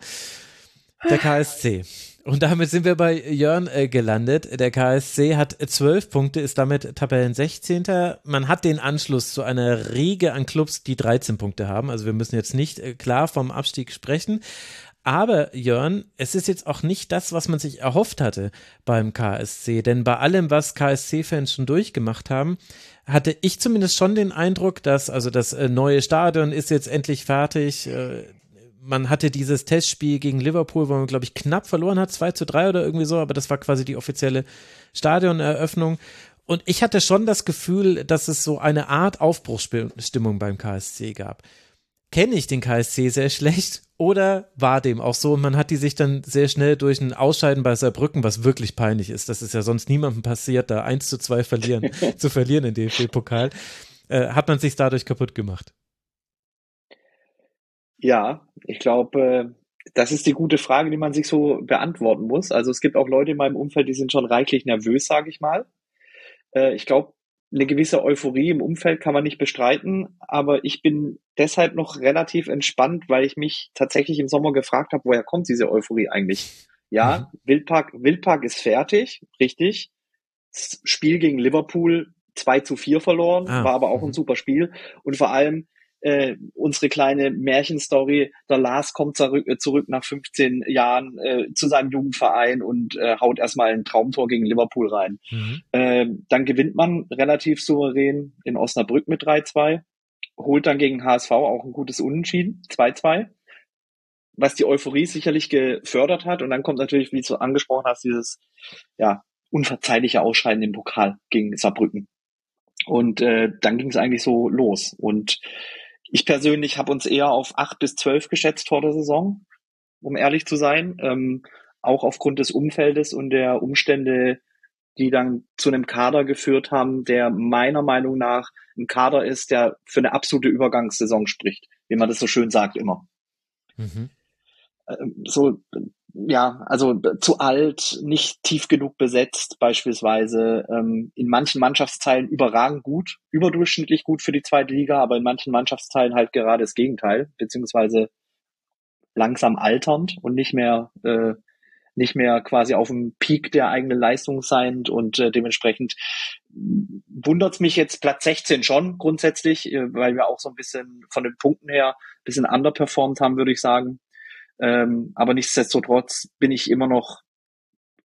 der KSC. Und damit sind wir bei Jörn äh, gelandet. Der KSC hat zwölf Punkte, ist damit Tabellen 16. Man hat den Anschluss zu einer Riege an Clubs, die 13 Punkte haben. Also wir müssen jetzt nicht äh, klar vom Abstieg sprechen. Aber Jörn, es ist jetzt auch nicht das, was man sich erhofft hatte beim KSC. Denn bei allem, was KSC-Fans schon durchgemacht haben, hatte ich zumindest schon den Eindruck, dass also das äh, neue Stadion ist jetzt endlich fertig. Äh, man hatte dieses Testspiel gegen Liverpool, wo man, glaube ich, knapp verloren hat, 2 zu 3 oder irgendwie so, aber das war quasi die offizielle Stadioneröffnung. Und ich hatte schon das Gefühl, dass es so eine Art Aufbruchsstimmung beim KSC gab. Kenne ich den KSC sehr schlecht oder war dem auch so und man hat die sich dann sehr schnell durch ein Ausscheiden bei Saarbrücken, was wirklich peinlich ist, das ist ja sonst niemandem passiert, da 1 zu 2 verlieren, zu verlieren in DFB-Pokal, äh, hat man sich dadurch kaputt gemacht? Ja, ich glaube, das ist die gute Frage, die man sich so beantworten muss. Also es gibt auch Leute in meinem Umfeld, die sind schon reichlich nervös, sage ich mal. Äh, ich glaube, eine gewisse Euphorie im Umfeld kann man nicht bestreiten, aber ich bin deshalb noch relativ entspannt, weil ich mich tatsächlich im Sommer gefragt habe, woher kommt diese Euphorie eigentlich? Ja, mhm. Wildpark, Wildpark ist fertig, richtig. Das Spiel gegen Liverpool 2 zu 4 verloren, ah. war aber auch ein mhm. super Spiel. Und vor allem äh, unsere kleine Märchenstory, der Lars kommt zurück, äh, zurück nach 15 Jahren äh, zu seinem Jugendverein und äh, haut erstmal ein Traumtor gegen Liverpool rein. Mhm. Äh, dann gewinnt man relativ souverän in Osnabrück mit 3-2, holt dann gegen HSV auch ein gutes Unentschieden, 2-2 was die Euphorie sicherlich gefördert hat. Und dann kommt natürlich, wie du angesprochen hast, dieses ja, unverzeihliche Ausscheiden im Pokal gegen Saarbrücken. Und äh, dann ging es eigentlich so los. Und ich persönlich habe uns eher auf acht bis zwölf geschätzt vor der Saison, um ehrlich zu sein. Ähm, auch aufgrund des Umfeldes und der Umstände, die dann zu einem Kader geführt haben, der meiner Meinung nach ein Kader ist, der für eine absolute Übergangssaison spricht, wie man das so schön sagt immer. Mhm. Ähm, so ja, also zu alt, nicht tief genug besetzt beispielsweise, ähm, in manchen Mannschaftsteilen überragend gut, überdurchschnittlich gut für die zweite Liga, aber in manchen Mannschaftsteilen halt gerade das Gegenteil, beziehungsweise langsam alternd und nicht mehr äh, nicht mehr quasi auf dem Peak der eigenen Leistung seiend und äh, dementsprechend wundert mich jetzt Platz 16 schon grundsätzlich, äh, weil wir auch so ein bisschen von den Punkten her ein bisschen underperformed haben, würde ich sagen. Ähm, aber nichtsdestotrotz bin ich immer noch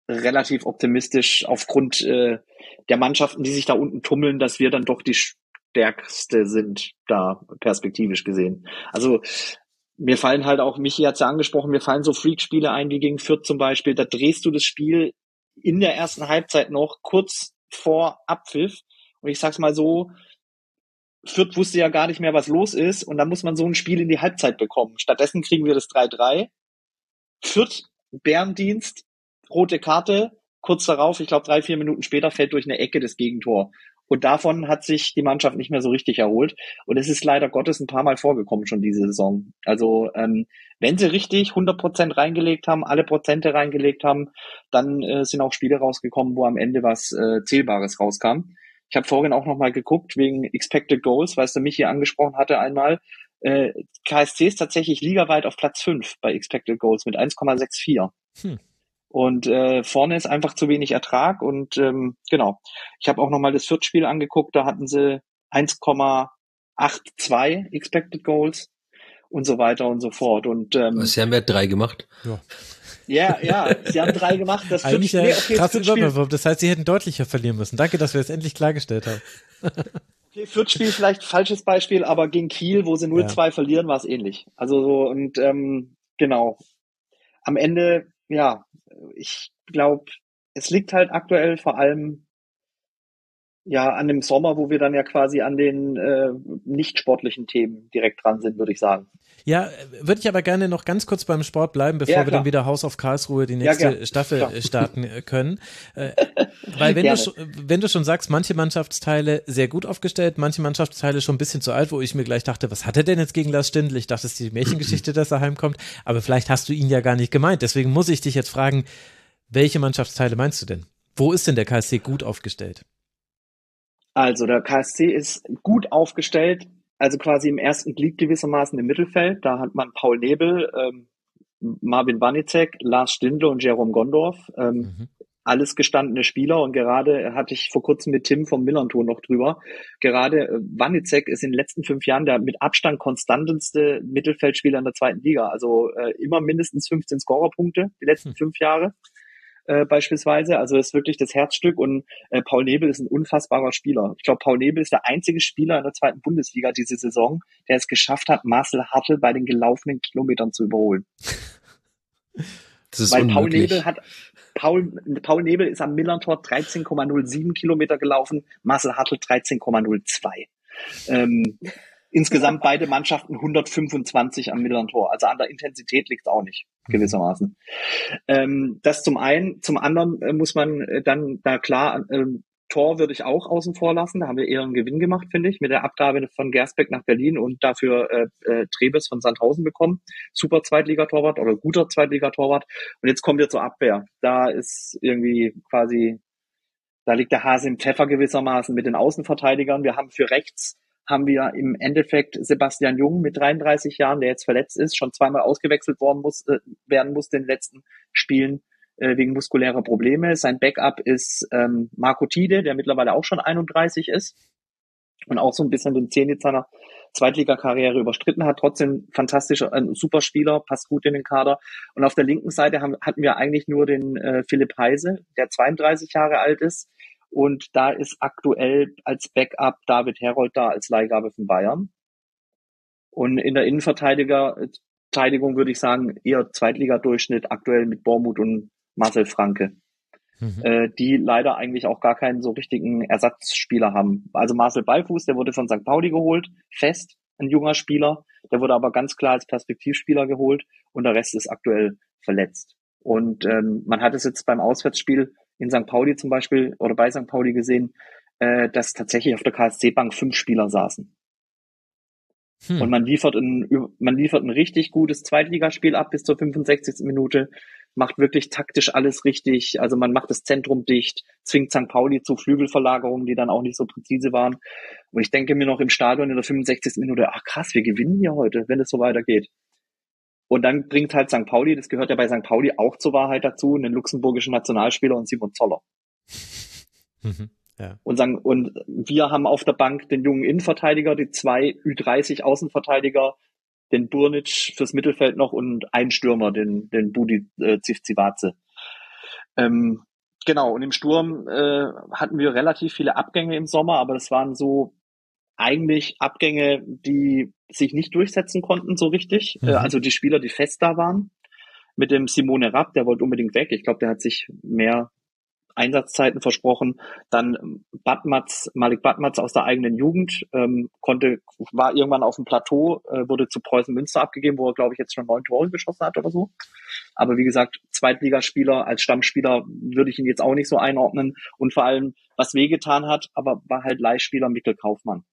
relativ optimistisch aufgrund äh, der Mannschaften, die sich da unten tummeln, dass wir dann doch die stärkste sind, da perspektivisch gesehen. Also mir fallen halt auch, Michi hat ja angesprochen, mir fallen so Freak-Spiele ein, wie gegen Fürth zum Beispiel. Da drehst du das Spiel in der ersten Halbzeit noch kurz vor Abpfiff. Und ich sag's mal so, Fürth wusste ja gar nicht mehr, was los ist und dann muss man so ein Spiel in die Halbzeit bekommen. Stattdessen kriegen wir das 3-3. Fürth, Bärendienst, rote Karte, kurz darauf, ich glaube drei, vier Minuten später, fällt durch eine Ecke das Gegentor. Und davon hat sich die Mannschaft nicht mehr so richtig erholt. Und es ist leider Gottes ein paar Mal vorgekommen schon diese Saison. Also ähm, wenn sie richtig 100 Prozent reingelegt haben, alle Prozente reingelegt haben, dann äh, sind auch Spiele rausgekommen, wo am Ende was äh, Zählbares rauskam. Ich habe vorhin auch nochmal geguckt wegen Expected Goals, weil es der Michi angesprochen hatte einmal. Äh, KSC ist tatsächlich ligaweit auf Platz 5 bei Expected Goals mit 1,64. Hm. Und äh, vorne ist einfach zu wenig Ertrag. Und ähm, genau, ich habe auch nochmal das Viertspiel angeguckt, da hatten sie 1,82 Expected Goals und so weiter und so fort. Und ähm, Sie haben ja drei gemacht. Ja. Ja, ja, sie haben drei gemacht. Das Eigentlich ja nee, okay, krasse Überperform. Das heißt, sie hätten deutlicher verlieren müssen. Danke, dass wir es endlich klargestellt haben. okay, Fürth-Spiel vielleicht falsches Beispiel, aber gegen Kiel, wo sie 0-2 ja. verlieren, war es ähnlich. Also so, und ähm, genau. Am Ende, ja, ich glaube, es liegt halt aktuell vor allem ja an dem Sommer, wo wir dann ja quasi an den äh, nicht sportlichen Themen direkt dran sind, würde ich sagen. Ja, würde ich aber gerne noch ganz kurz beim Sport bleiben, bevor ja, wir dann wieder Haus auf Karlsruhe die nächste ja, Staffel klar. starten äh, können. Äh, weil wenn du, wenn du schon sagst, manche Mannschaftsteile sehr gut aufgestellt, manche Mannschaftsteile schon ein bisschen zu alt, wo ich mir gleich dachte, was hat er denn jetzt gegen Lars Stindl? Ich dachte, es ist die Märchengeschichte, dass er heimkommt, aber vielleicht hast du ihn ja gar nicht gemeint. Deswegen muss ich dich jetzt fragen, welche Mannschaftsteile meinst du denn? Wo ist denn der KSC gut aufgestellt? Also der KSC ist gut aufgestellt, also quasi im ersten Glied gewissermaßen im Mittelfeld. Da hat man Paul Nebel, ähm, Marvin Wanicek, Lars Stindl und Jerome Gondorf. Ähm, mhm. Alles gestandene Spieler und gerade hatte ich vor kurzem mit Tim vom Millanton noch drüber. Gerade äh, Wanicek ist in den letzten fünf Jahren der mit Abstand konstanteste Mittelfeldspieler in der zweiten Liga. Also äh, immer mindestens 15 Scorerpunkte die letzten mhm. fünf Jahre äh, beispielsweise. Also ist wirklich das Herzstück und äh, Paul Nebel ist ein unfassbarer Spieler. Ich glaube, Paul Nebel ist der einzige Spieler in der zweiten Bundesliga diese Saison, der es geschafft hat, Marcel Hartl bei den gelaufenen Kilometern zu überholen. Das ist Weil Paul Nebel hat Paul, Paul Nebel ist am Millantor 13,07 Kilometer gelaufen, Marcel Hartl 13,02. Ähm, insgesamt beide Mannschaften 125 am mittleren Tor. Also an der Intensität liegt es auch nicht, gewissermaßen. Ähm, das zum einen. Zum anderen äh, muss man äh, dann da klar, äh, Tor würde ich auch außen vor lassen. Da haben wir eher einen Gewinn gemacht, finde ich, mit der Abgabe von Gersbeck nach Berlin und dafür äh, äh, Trebes von Sandhausen bekommen. Super Zweitligatorwart oder guter Zweitligatorwart. Und jetzt kommen wir zur Abwehr. Da ist irgendwie quasi, da liegt der Hase im Pfeffer gewissermaßen mit den Außenverteidigern. Wir haben für rechts haben wir im Endeffekt Sebastian Jung mit 33 Jahren, der jetzt verletzt ist, schon zweimal ausgewechselt worden muss, äh, werden muss in den letzten Spielen äh, wegen muskulärer Probleme. Sein Backup ist ähm, Marco Tide, der mittlerweile auch schon 31 ist und auch so ein bisschen den Zenit seiner Zweitligakarriere überstritten hat. Trotzdem fantastischer, ein super Spieler, passt gut in den Kader. Und auf der linken Seite haben, hatten wir eigentlich nur den äh, Philipp Heise, der 32 Jahre alt ist, und da ist aktuell als Backup David Herold da als Leihgabe von Bayern. Und in der Innenverteidigung würde ich sagen, eher Zweitligadurchschnitt aktuell mit Bormut und Marcel Franke. Mhm. Äh, die leider eigentlich auch gar keinen so richtigen Ersatzspieler haben. Also Marcel Beifuß, der wurde von St. Pauli geholt, fest, ein junger Spieler. Der wurde aber ganz klar als Perspektivspieler geholt und der Rest ist aktuell verletzt. Und ähm, man hat es jetzt beim Auswärtsspiel in St. Pauli zum Beispiel oder bei St. Pauli gesehen, äh, dass tatsächlich auf der KSC-Bank fünf Spieler saßen. Hm. Und man liefert, ein, man liefert ein richtig gutes Zweitligaspiel ab bis zur 65. Minute, macht wirklich taktisch alles richtig. Also man macht das Zentrum dicht, zwingt St. Pauli zu Flügelverlagerungen, die dann auch nicht so präzise waren. Und ich denke mir noch im Stadion in der 65. Minute, ach krass, wir gewinnen hier heute, wenn es so weitergeht. Und dann bringt halt St. Pauli, das gehört ja bei St. Pauli auch zur Wahrheit dazu, einen luxemburgischen Nationalspieler und Simon Zoller. Mhm, ja. und, sagen, und wir haben auf der Bank den jungen Innenverteidiger, die zwei Ü30 Außenverteidiger, den Burnic fürs Mittelfeld noch und einen Stürmer, den, den Budi äh, Zivzivatze. Ähm, genau, und im Sturm äh, hatten wir relativ viele Abgänge im Sommer, aber das waren so eigentlich Abgänge, die sich nicht durchsetzen konnten so richtig. Mhm. Äh, also die Spieler, die fest da waren. Mit dem Simone Rapp, der wollte unbedingt weg. Ich glaube, der hat sich mehr Einsatzzeiten versprochen. Dann Batmatz, Malik Batmatz aus der eigenen Jugend, ähm, konnte, war irgendwann auf dem Plateau, äh, wurde zu Preußen Münster abgegeben, wo er, glaube ich, jetzt schon neun Tore geschossen hat oder so. Aber wie gesagt, Zweitligaspieler als Stammspieler würde ich ihn jetzt auch nicht so einordnen. Und vor allem, was wehgetan hat, aber war halt Leihspieler Mikkel Kaufmann.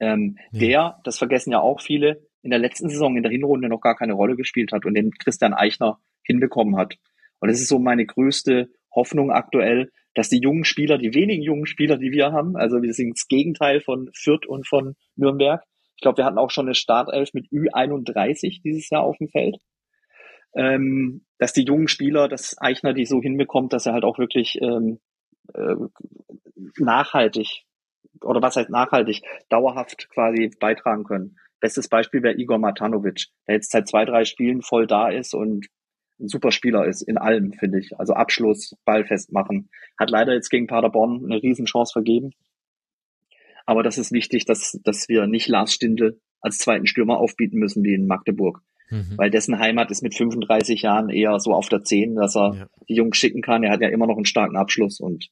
Ähm, ja. Der, das vergessen ja auch viele, in der letzten Saison in der Hinrunde noch gar keine Rolle gespielt hat und den Christian Eichner hinbekommen hat. Und das ist so meine größte Hoffnung aktuell, dass die jungen Spieler, die wenigen jungen Spieler, die wir haben, also wir sind das Gegenteil von Fürth und von Nürnberg. Ich glaube, wir hatten auch schon eine Startelf mit Ü31 dieses Jahr auf dem Feld. Ähm, dass die jungen Spieler, dass Eichner die so hinbekommt, dass er halt auch wirklich ähm, äh, nachhaltig oder was heißt nachhaltig, dauerhaft quasi beitragen können. Bestes Beispiel wäre Igor Matanovic, der jetzt seit zwei, drei Spielen voll da ist und ein super Spieler ist in allem, finde ich. Also Abschluss, Ball festmachen. Hat leider jetzt gegen Paderborn eine Riesenchance vergeben. Aber das ist wichtig, dass, dass wir nicht Lars Stindl als zweiten Stürmer aufbieten müssen wie in Magdeburg. Mhm. Weil dessen Heimat ist mit 35 Jahren eher so auf der 10, dass er ja. die Jungs schicken kann. Er hat ja immer noch einen starken Abschluss und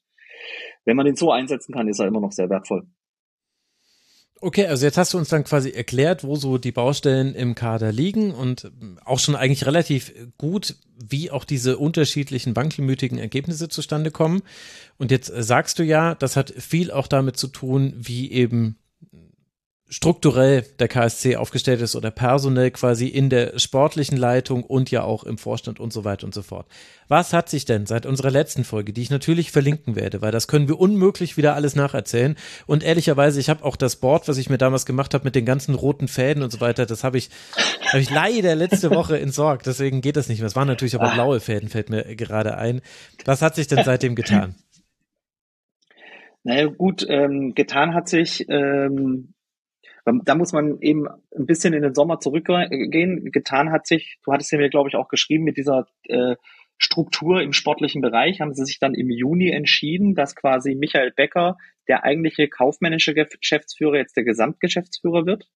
wenn man den so einsetzen kann, ist er immer noch sehr wertvoll. Okay, also jetzt hast du uns dann quasi erklärt, wo so die Baustellen im Kader liegen und auch schon eigentlich relativ gut, wie auch diese unterschiedlichen wankelmütigen Ergebnisse zustande kommen. Und jetzt sagst du ja, das hat viel auch damit zu tun, wie eben strukturell der KSC aufgestellt ist oder personell quasi in der sportlichen Leitung und ja auch im Vorstand und so weiter und so fort. Was hat sich denn seit unserer letzten Folge, die ich natürlich verlinken werde, weil das können wir unmöglich wieder alles nacherzählen und ehrlicherweise, ich habe auch das Board, was ich mir damals gemacht habe mit den ganzen roten Fäden und so weiter, das habe ich, hab ich leider letzte Woche entsorgt, deswegen geht das nicht mehr. Es waren natürlich aber blaue Fäden, fällt mir gerade ein. Was hat sich denn seitdem getan? Naja, gut, ähm, getan hat sich, ähm, da muss man eben ein bisschen in den Sommer zurückgehen. Getan hat sich, du hattest ja mir, glaube ich, auch geschrieben, mit dieser äh, Struktur im sportlichen Bereich haben sie sich dann im Juni entschieden, dass quasi Michael Becker, der eigentliche kaufmännische Geschäftsführer, jetzt der Gesamtgeschäftsführer wird.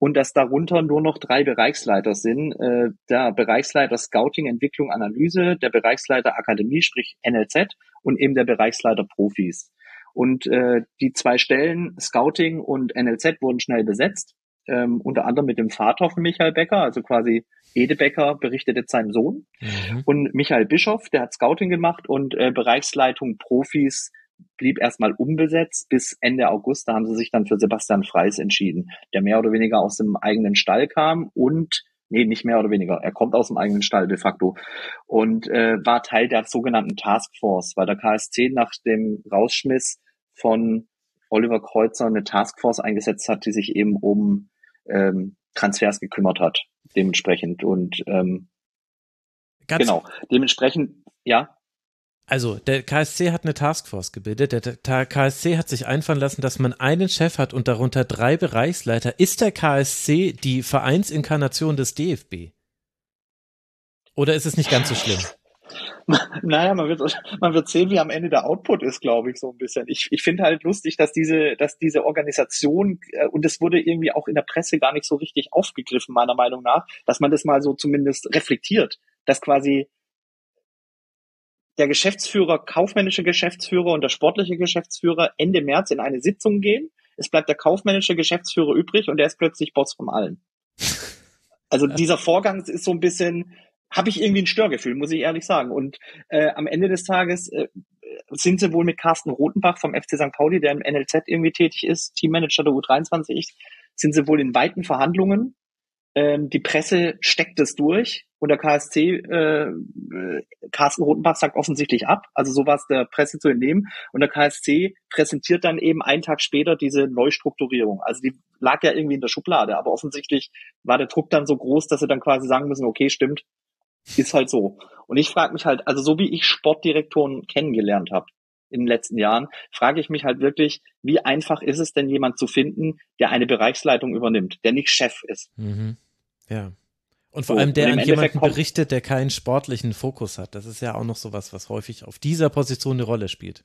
Und dass darunter nur noch drei Bereichsleiter sind. Äh, der Bereichsleiter Scouting, Entwicklung, Analyse, der Bereichsleiter Akademie, sprich NLZ und eben der Bereichsleiter Profis. Und äh, die zwei Stellen, Scouting und NLZ, wurden schnell besetzt. Ähm, unter anderem mit dem Vater von Michael Becker, also quasi Ede Becker berichtet jetzt seinem Sohn. Mhm. Und Michael Bischoff, der hat Scouting gemacht und äh, Bereichsleitung Profis blieb erstmal unbesetzt bis Ende August. Da haben sie sich dann für Sebastian Freis entschieden, der mehr oder weniger aus dem eigenen Stall kam und nee, nicht mehr oder weniger, er kommt aus dem eigenen Stall de facto und äh, war Teil der sogenannten Taskforce, weil der KSC nach dem Rausschmiss von Oliver Kreuzer eine Taskforce eingesetzt hat, die sich eben um ähm, Transfers gekümmert hat, dementsprechend und ähm, Ganz genau, dementsprechend, ja. Also, der KSC hat eine Taskforce gebildet. Der KSC hat sich einfallen lassen, dass man einen Chef hat und darunter drei Bereichsleiter. Ist der KSC die Vereinsinkarnation des DFB? Oder ist es nicht ganz so schlimm? Naja, man wird, man wird sehen, wie am Ende der Output ist, glaube ich, so ein bisschen. Ich, ich finde halt lustig, dass diese, dass diese Organisation, äh, und es wurde irgendwie auch in der Presse gar nicht so richtig aufgegriffen, meiner Meinung nach, dass man das mal so zumindest reflektiert, dass quasi der Geschäftsführer, kaufmännische Geschäftsführer und der sportliche Geschäftsführer Ende März in eine Sitzung gehen. Es bleibt der kaufmännische Geschäftsführer übrig und der ist plötzlich Boss von allen. Also dieser Vorgang ist so ein bisschen, habe ich irgendwie ein Störgefühl, muss ich ehrlich sagen. Und äh, am Ende des Tages äh, sind sie wohl mit Carsten Rotenbach vom FC St. Pauli, der im NLZ irgendwie tätig ist, Teammanager der U23, sind sie wohl in weiten Verhandlungen ähm, die Presse steckt es durch und der KSC, äh, Carsten Rotenbach sagt offensichtlich ab, also so war es der Presse zu entnehmen. Und der KSC präsentiert dann eben einen Tag später diese Neustrukturierung. Also die lag ja irgendwie in der Schublade, aber offensichtlich war der Druck dann so groß, dass sie dann quasi sagen müssen, okay, stimmt, ist halt so. Und ich frage mich halt, also so wie ich Sportdirektoren kennengelernt habe in den letzten Jahren, frage ich mich halt wirklich, wie einfach ist es denn jemand zu finden, der eine Bereichsleitung übernimmt, der nicht Chef ist. Mhm. Ja. Und vor so, allem der an jemanden berichtet, der keinen sportlichen Fokus hat. Das ist ja auch noch sowas, was häufig auf dieser Position eine Rolle spielt.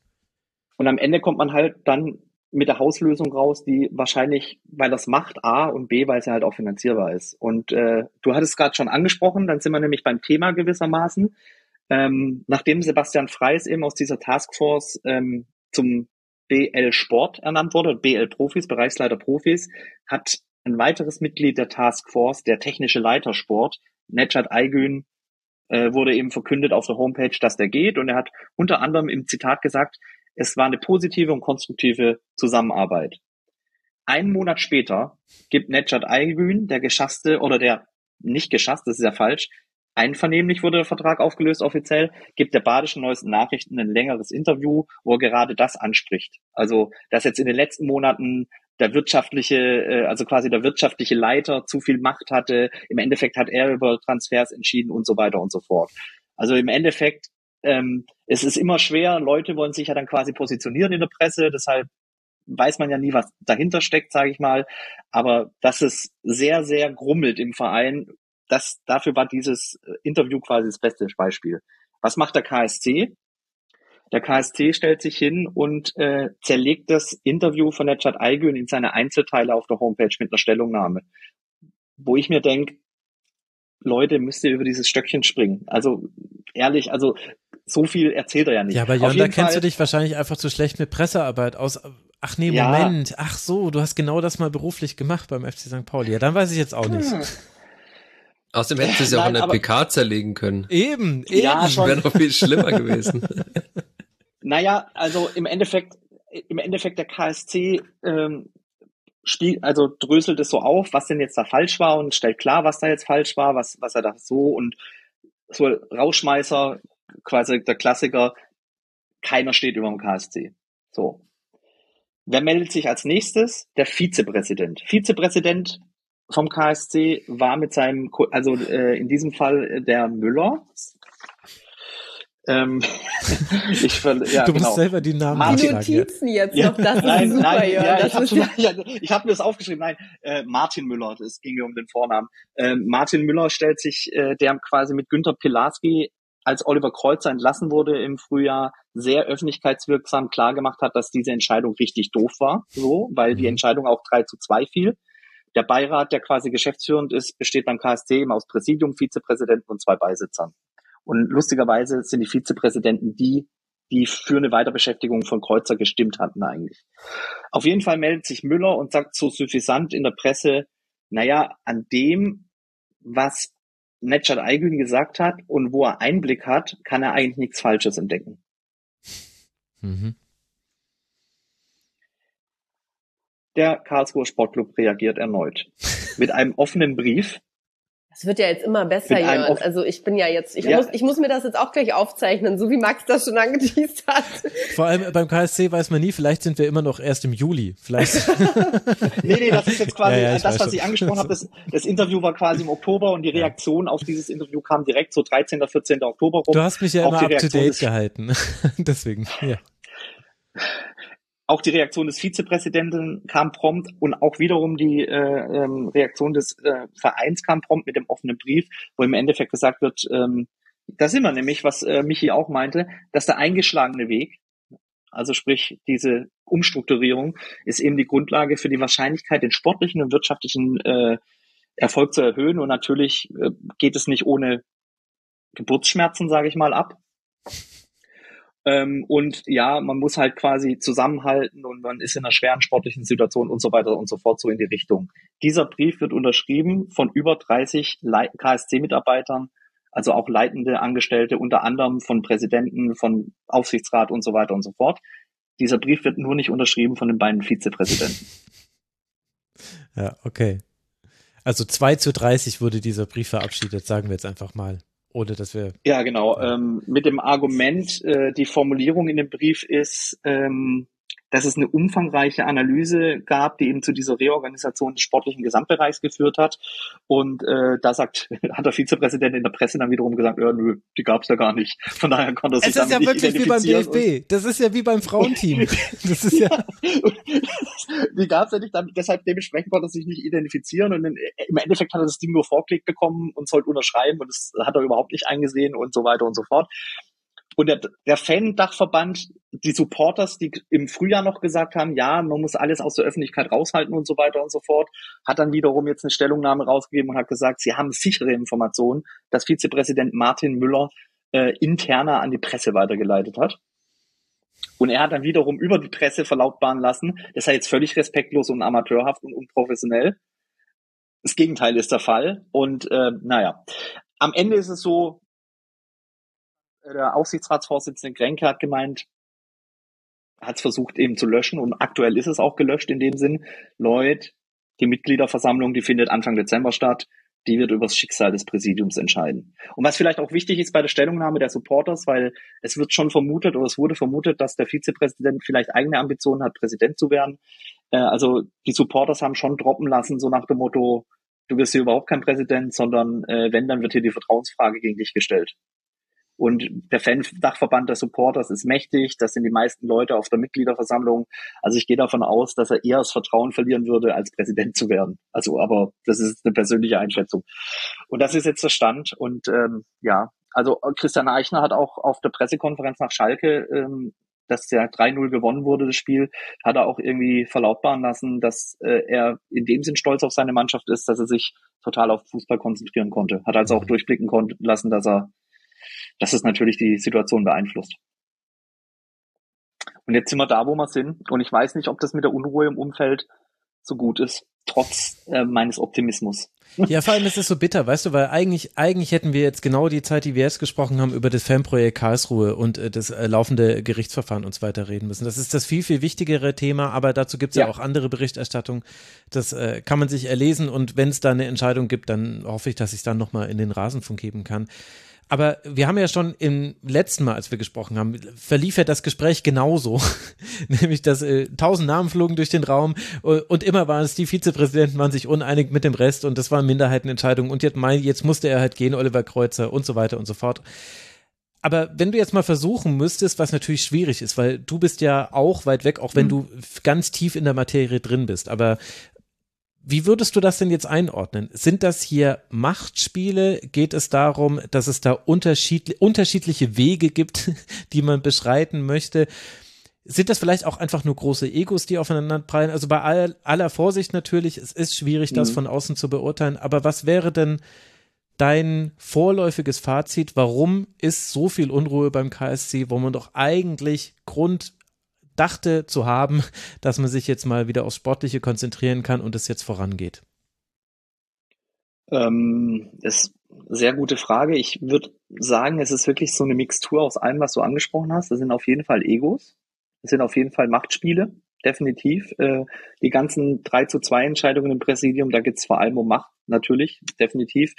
Und am Ende kommt man halt dann mit der Hauslösung raus, die wahrscheinlich, weil das macht A und B, weil es ja halt auch finanzierbar ist. Und äh, du hattest gerade schon angesprochen, dann sind wir nämlich beim Thema gewissermaßen. Ähm, nachdem Sebastian Freis eben aus dieser Taskforce ähm, zum BL Sport ernannt wurde, BL Profis, Bereichsleiter Profis, hat ein weiteres Mitglied der Taskforce, der technische Leiter Sport, Nechat Aygün, äh, wurde eben verkündet auf der Homepage, dass der geht. Und er hat unter anderem im Zitat gesagt, es war eine positive und konstruktive Zusammenarbeit. Einen Monat später gibt Nechat Aygün, der geschasste oder der nicht geschasste, das ist ja falsch, einvernehmlich wurde der Vertrag aufgelöst offiziell, gibt der Badischen Neuesten Nachrichten ein längeres Interview, wo er gerade das anspricht. Also, dass jetzt in den letzten Monaten der wirtschaftliche, äh, also quasi der wirtschaftliche Leiter zu viel Macht hatte. Im Endeffekt hat er über Transfers entschieden und so weiter und so fort. Also im Endeffekt, ähm, es ist immer schwer, Leute wollen sich ja dann quasi positionieren in der Presse, deshalb weiß man ja nie, was dahinter steckt, sage ich mal. Aber dass es sehr, sehr grummelt im Verein, das, dafür war dieses Interview quasi das beste Beispiel. Was macht der KSC? Der KSC stellt sich hin und äh, zerlegt das Interview von der Chat Aygün in seine Einzelteile auf der Homepage mit einer Stellungnahme. Wo ich mir denke, Leute, müsst ihr über dieses Stöckchen springen. Also ehrlich, also so viel erzählt er ja nicht. Ja, aber Jon, da kennst Fall, du dich wahrscheinlich einfach zu schlecht mit Pressearbeit aus. Ach nee, ja. Moment. Ach so, du hast genau das mal beruflich gemacht beim FC St. Pauli. Ja, dann weiß ich jetzt auch nicht. Außerdem hätten sie es ja auch in der PK zerlegen können. Eben, eben. Ja, wäre noch viel schlimmer gewesen. Naja, also im Endeffekt, im Endeffekt der KSC ähm, spielt, also dröselt es so auf, was denn jetzt da falsch war und stellt klar, was da jetzt falsch war, was, was er da so und so Rauschmeißer, quasi der Klassiker, keiner steht über dem KSC. So. Wer meldet sich als nächstes? Der Vizepräsident. Vizepräsident vom KSC war mit seinem, also äh, in diesem Fall der Müller, ähm, ich ja, du musst genau. selber die Namen Martin, Die Notizen jetzt, jetzt noch, das nein, ist super, nein, ja, das ich habe ja, hab mir das aufgeschrieben, nein, äh, Martin Müller, es ging mir um den Vornamen. Äh, Martin Müller stellt sich, äh, der quasi mit Günter Pilarski als Oliver Kreuzer entlassen wurde im Frühjahr, sehr öffentlichkeitswirksam klargemacht hat, dass diese Entscheidung richtig doof war, so, weil die mhm. Entscheidung auch 3 zu 2 fiel. Der Beirat, der quasi geschäftsführend ist, besteht beim KSC eben aus Präsidium, Vizepräsidenten und zwei Beisitzern. Und lustigerweise sind die Vizepräsidenten die, die für eine Weiterbeschäftigung von Kreuzer gestimmt hatten eigentlich. Auf jeden Fall meldet sich Müller und sagt so suffisant in der Presse, naja, an dem, was Netschad Aygün gesagt hat und wo er Einblick hat, kann er eigentlich nichts Falsches entdecken. Mhm. Der Karlsruher Sportclub reagiert erneut mit einem offenen Brief das wird ja jetzt immer besser, Jörn. Also ich bin ja jetzt, ich, ja. muss, ich muss mir das jetzt auch gleich aufzeichnen, so wie Max das schon angeteased hat. Vor allem beim KSC weiß man nie, vielleicht sind wir immer noch erst im Juli. Vielleicht. nee, nee, das ist jetzt quasi ja, ja, das, was schon. ich angesprochen habe. Das, das, Interview war quasi im Oktober und die Reaktion auf dieses Interview kam direkt so 13., 14. Oktober rum. Du hast mich ja immer up to date gehalten. Deswegen, ja. Auch die Reaktion des Vizepräsidenten kam prompt und auch wiederum die äh, ähm, Reaktion des äh, Vereins kam prompt mit dem offenen Brief, wo im Endeffekt gesagt wird, ähm, da sind wir nämlich, was äh, Michi auch meinte, dass der eingeschlagene Weg, also sprich diese Umstrukturierung, ist eben die Grundlage für die Wahrscheinlichkeit, den sportlichen und wirtschaftlichen äh, Erfolg zu erhöhen. Und natürlich äh, geht es nicht ohne Geburtsschmerzen, sage ich mal, ab. Ähm, und ja, man muss halt quasi zusammenhalten und man ist in einer schweren sportlichen Situation und so weiter und so fort, so in die Richtung. Dieser Brief wird unterschrieben von über 30 KSC-Mitarbeitern, also auch leitende Angestellte, unter anderem von Präsidenten, von Aufsichtsrat und so weiter und so fort. Dieser Brief wird nur nicht unterschrieben von den beiden Vizepräsidenten. Ja, okay. Also 2 zu 30 wurde dieser Brief verabschiedet, sagen wir jetzt einfach mal. Oder dass wir. Ja, genau. Ähm, mit dem Argument, äh, die Formulierung in dem Brief ist, ähm, dass es eine umfangreiche Analyse gab, die eben zu dieser Reorganisation des sportlichen Gesamtbereichs geführt hat. Und äh, da sagt, hat der Vizepräsident in der Presse dann wiederum gesagt, ja, nö, die gab es ja gar nicht. Von daher konnte er sich Es ist ja wirklich wie beim DFB. Das ist ja wie beim Frauenteam. Das ist ja. die gab es ja nicht, deshalb dementsprechend konnte er sich nicht identifizieren. Und im Endeffekt hat er das Ding nur vorgelegt bekommen und sollte unterschreiben und das hat er überhaupt nicht eingesehen und so weiter und so fort. Und der, der Fan-Dachverband, die Supporters, die im Frühjahr noch gesagt haben, ja, man muss alles aus der Öffentlichkeit raushalten und so weiter und so fort, hat dann wiederum jetzt eine Stellungnahme rausgegeben und hat gesagt, sie haben sichere Informationen, dass Vizepräsident Martin Müller äh, interner an die Presse weitergeleitet hat. Und er hat dann wiederum über die Presse verlautbaren lassen, das sei jetzt völlig respektlos und amateurhaft und unprofessionell. Das Gegenteil ist der Fall. Und äh, naja, am Ende ist es so, der Aufsichtsratsvorsitzende Grenke hat gemeint, hat es versucht eben zu löschen und aktuell ist es auch gelöscht in dem Sinn. Lloyd, die Mitgliederversammlung, die findet Anfang Dezember statt, die wird über das Schicksal des Präsidiums entscheiden. Und was vielleicht auch wichtig ist bei der Stellungnahme der Supporters, weil es wird schon vermutet oder es wurde vermutet, dass der Vizepräsident vielleicht eigene Ambitionen hat, Präsident zu werden. Äh, also die Supporters haben schon droppen lassen, so nach dem Motto, du wirst hier überhaupt kein Präsident, sondern äh, wenn, dann wird hier die Vertrauensfrage gegen dich gestellt. Und der Fan-Dachverband der Supporters ist mächtig. Das sind die meisten Leute auf der Mitgliederversammlung. Also ich gehe davon aus, dass er eher das Vertrauen verlieren würde, als Präsident zu werden. Also, aber das ist eine persönliche Einschätzung. Und das ist jetzt der Stand. Und ähm, ja, also Christian Eichner hat auch auf der Pressekonferenz nach Schalke, ähm, dass der 3-0 gewonnen wurde, das Spiel, hat er auch irgendwie verlautbaren lassen, dass äh, er in dem Sinn stolz auf seine Mannschaft ist, dass er sich total auf Fußball konzentrieren konnte. Hat also auch durchblicken lassen, dass er dass es natürlich die Situation beeinflusst. Und jetzt sind wir da, wo wir sind. Und ich weiß nicht, ob das mit der Unruhe im Umfeld so gut ist, trotz äh, meines Optimismus. Ja, vor allem ist es so bitter, weißt du, weil eigentlich, eigentlich hätten wir jetzt genau die Zeit, die wir jetzt gesprochen haben, über das Fanprojekt Karlsruhe und äh, das äh, laufende Gerichtsverfahren uns weiter reden müssen. Das ist das viel, viel wichtigere Thema, aber dazu gibt es ja. ja. auch andere Berichterstattung. Das äh, kann man sich erlesen und wenn es da eine Entscheidung gibt, dann hoffe ich, dass ich es dann nochmal in den Rasenfunk geben kann. Aber wir haben ja schon im letzten Mal, als wir gesprochen haben, verlief ja das Gespräch genauso. Nämlich, dass äh, tausend Namen flogen durch den Raum äh, und immer waren es die Vizepräsidenten, waren sich uneinig mit dem Rest und das waren Minderheitenentscheidungen und jetzt, mein, jetzt musste er halt gehen, Oliver Kreuzer und so weiter und so fort. Aber wenn du jetzt mal versuchen müsstest, was natürlich schwierig ist, weil du bist ja auch weit weg, auch wenn mhm. du ganz tief in der Materie drin bist, aber wie würdest du das denn jetzt einordnen? Sind das hier Machtspiele? Geht es darum, dass es da unterschiedli unterschiedliche Wege gibt, die man beschreiten möchte? Sind das vielleicht auch einfach nur große Egos, die aufeinander prallen? Also bei all, aller Vorsicht natürlich, es ist schwierig, das mhm. von außen zu beurteilen, aber was wäre denn dein vorläufiges Fazit, warum ist so viel Unruhe beim KSC, wo man doch eigentlich Grund dachte zu haben, dass man sich jetzt mal wieder aufs Sportliche konzentrieren kann und es jetzt vorangeht? Ähm, ist sehr gute Frage. Ich würde sagen, es ist wirklich so eine Mixtur aus allem, was du angesprochen hast. Das sind auf jeden Fall Egos. Das sind auf jeden Fall Machtspiele. Definitiv. Äh, die ganzen 3 zu 2 Entscheidungen im Präsidium, da geht es vor allem um Macht, natürlich, definitiv.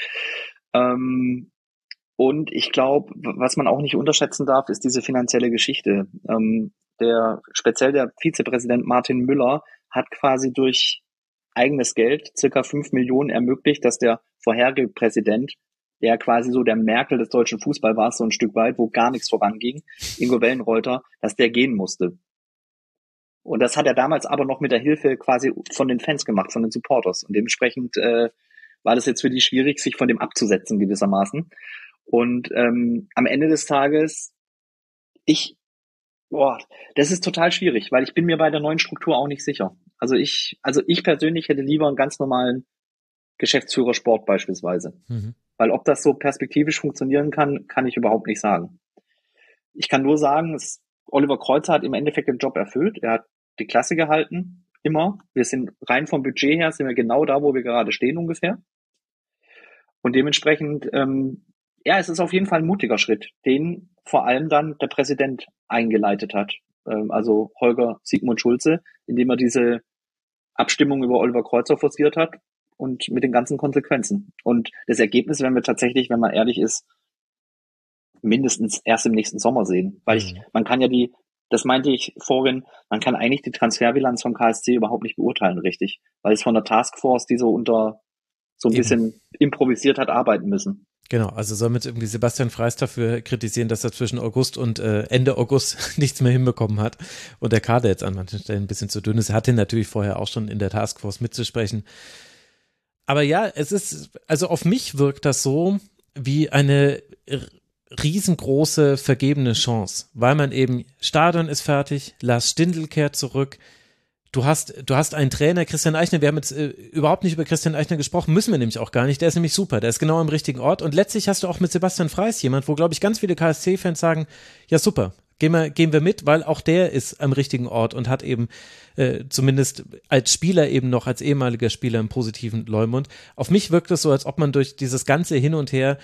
Ähm, und ich glaube, was man auch nicht unterschätzen darf, ist diese finanzielle Geschichte. Ähm, der, speziell der Vizepräsident Martin Müller hat quasi durch eigenes Geld circa fünf Millionen ermöglicht, dass der vorherige Präsident, der quasi so der Merkel des deutschen Fußballs war, so ein Stück weit, wo gar nichts voranging, Ingo Wellenreuter, dass der gehen musste. Und das hat er damals aber noch mit der Hilfe quasi von den Fans gemacht, von den Supporters. Und dementsprechend äh, war das jetzt für die schwierig, sich von dem abzusetzen gewissermaßen. Und ähm, am Ende des Tages, ich, boah, das ist total schwierig, weil ich bin mir bei der neuen Struktur auch nicht sicher. Also ich, also ich persönlich hätte lieber einen ganz normalen Geschäftsführer Sport beispielsweise. Mhm. Weil ob das so perspektivisch funktionieren kann, kann ich überhaupt nicht sagen. Ich kann nur sagen, es, Oliver Kreuzer hat im Endeffekt den Job erfüllt. Er hat die Klasse gehalten, immer. Wir sind rein vom Budget her, sind wir genau da, wo wir gerade stehen ungefähr. Und dementsprechend, ähm, ja, es ist auf jeden Fall ein mutiger Schritt, den vor allem dann der Präsident eingeleitet hat. Ähm, also Holger Sigmund Schulze, indem er diese Abstimmung über Oliver Kreuzer forciert hat und mit den ganzen Konsequenzen. Und das Ergebnis werden wir tatsächlich, wenn man ehrlich ist, mindestens erst im nächsten Sommer sehen. Weil ich, mhm. man kann ja die, das meinte ich vorhin, man kann eigentlich die Transferbilanz vom KSC überhaupt nicht beurteilen, richtig. Weil es von der Taskforce, die so unter so ein bisschen improvisiert hat, arbeiten müssen. Genau, also soll mit irgendwie Sebastian Freis dafür kritisieren, dass er zwischen August und äh, Ende August nichts mehr hinbekommen hat und der Kader jetzt an manchen Stellen ein bisschen zu dünn ist. Er hatte natürlich vorher auch schon in der Taskforce mitzusprechen. Aber ja, es ist, also auf mich wirkt das so wie eine riesengroße vergebene Chance, weil man eben, Stadion ist fertig, Lars Stindl kehrt zurück, du hast, du hast einen Trainer, Christian Eichner, wir haben jetzt äh, überhaupt nicht über Christian Eichner gesprochen, müssen wir nämlich auch gar nicht, der ist nämlich super, der ist genau am richtigen Ort. Und letztlich hast du auch mit Sebastian Freis jemand, wo glaube ich ganz viele KSC-Fans sagen, ja super, gehen wir, gehen wir mit, weil auch der ist am richtigen Ort und hat eben äh, zumindest als Spieler eben noch, als ehemaliger Spieler einen positiven Leumund. Auf mich wirkt es so, als ob man durch dieses ganze Hin und Her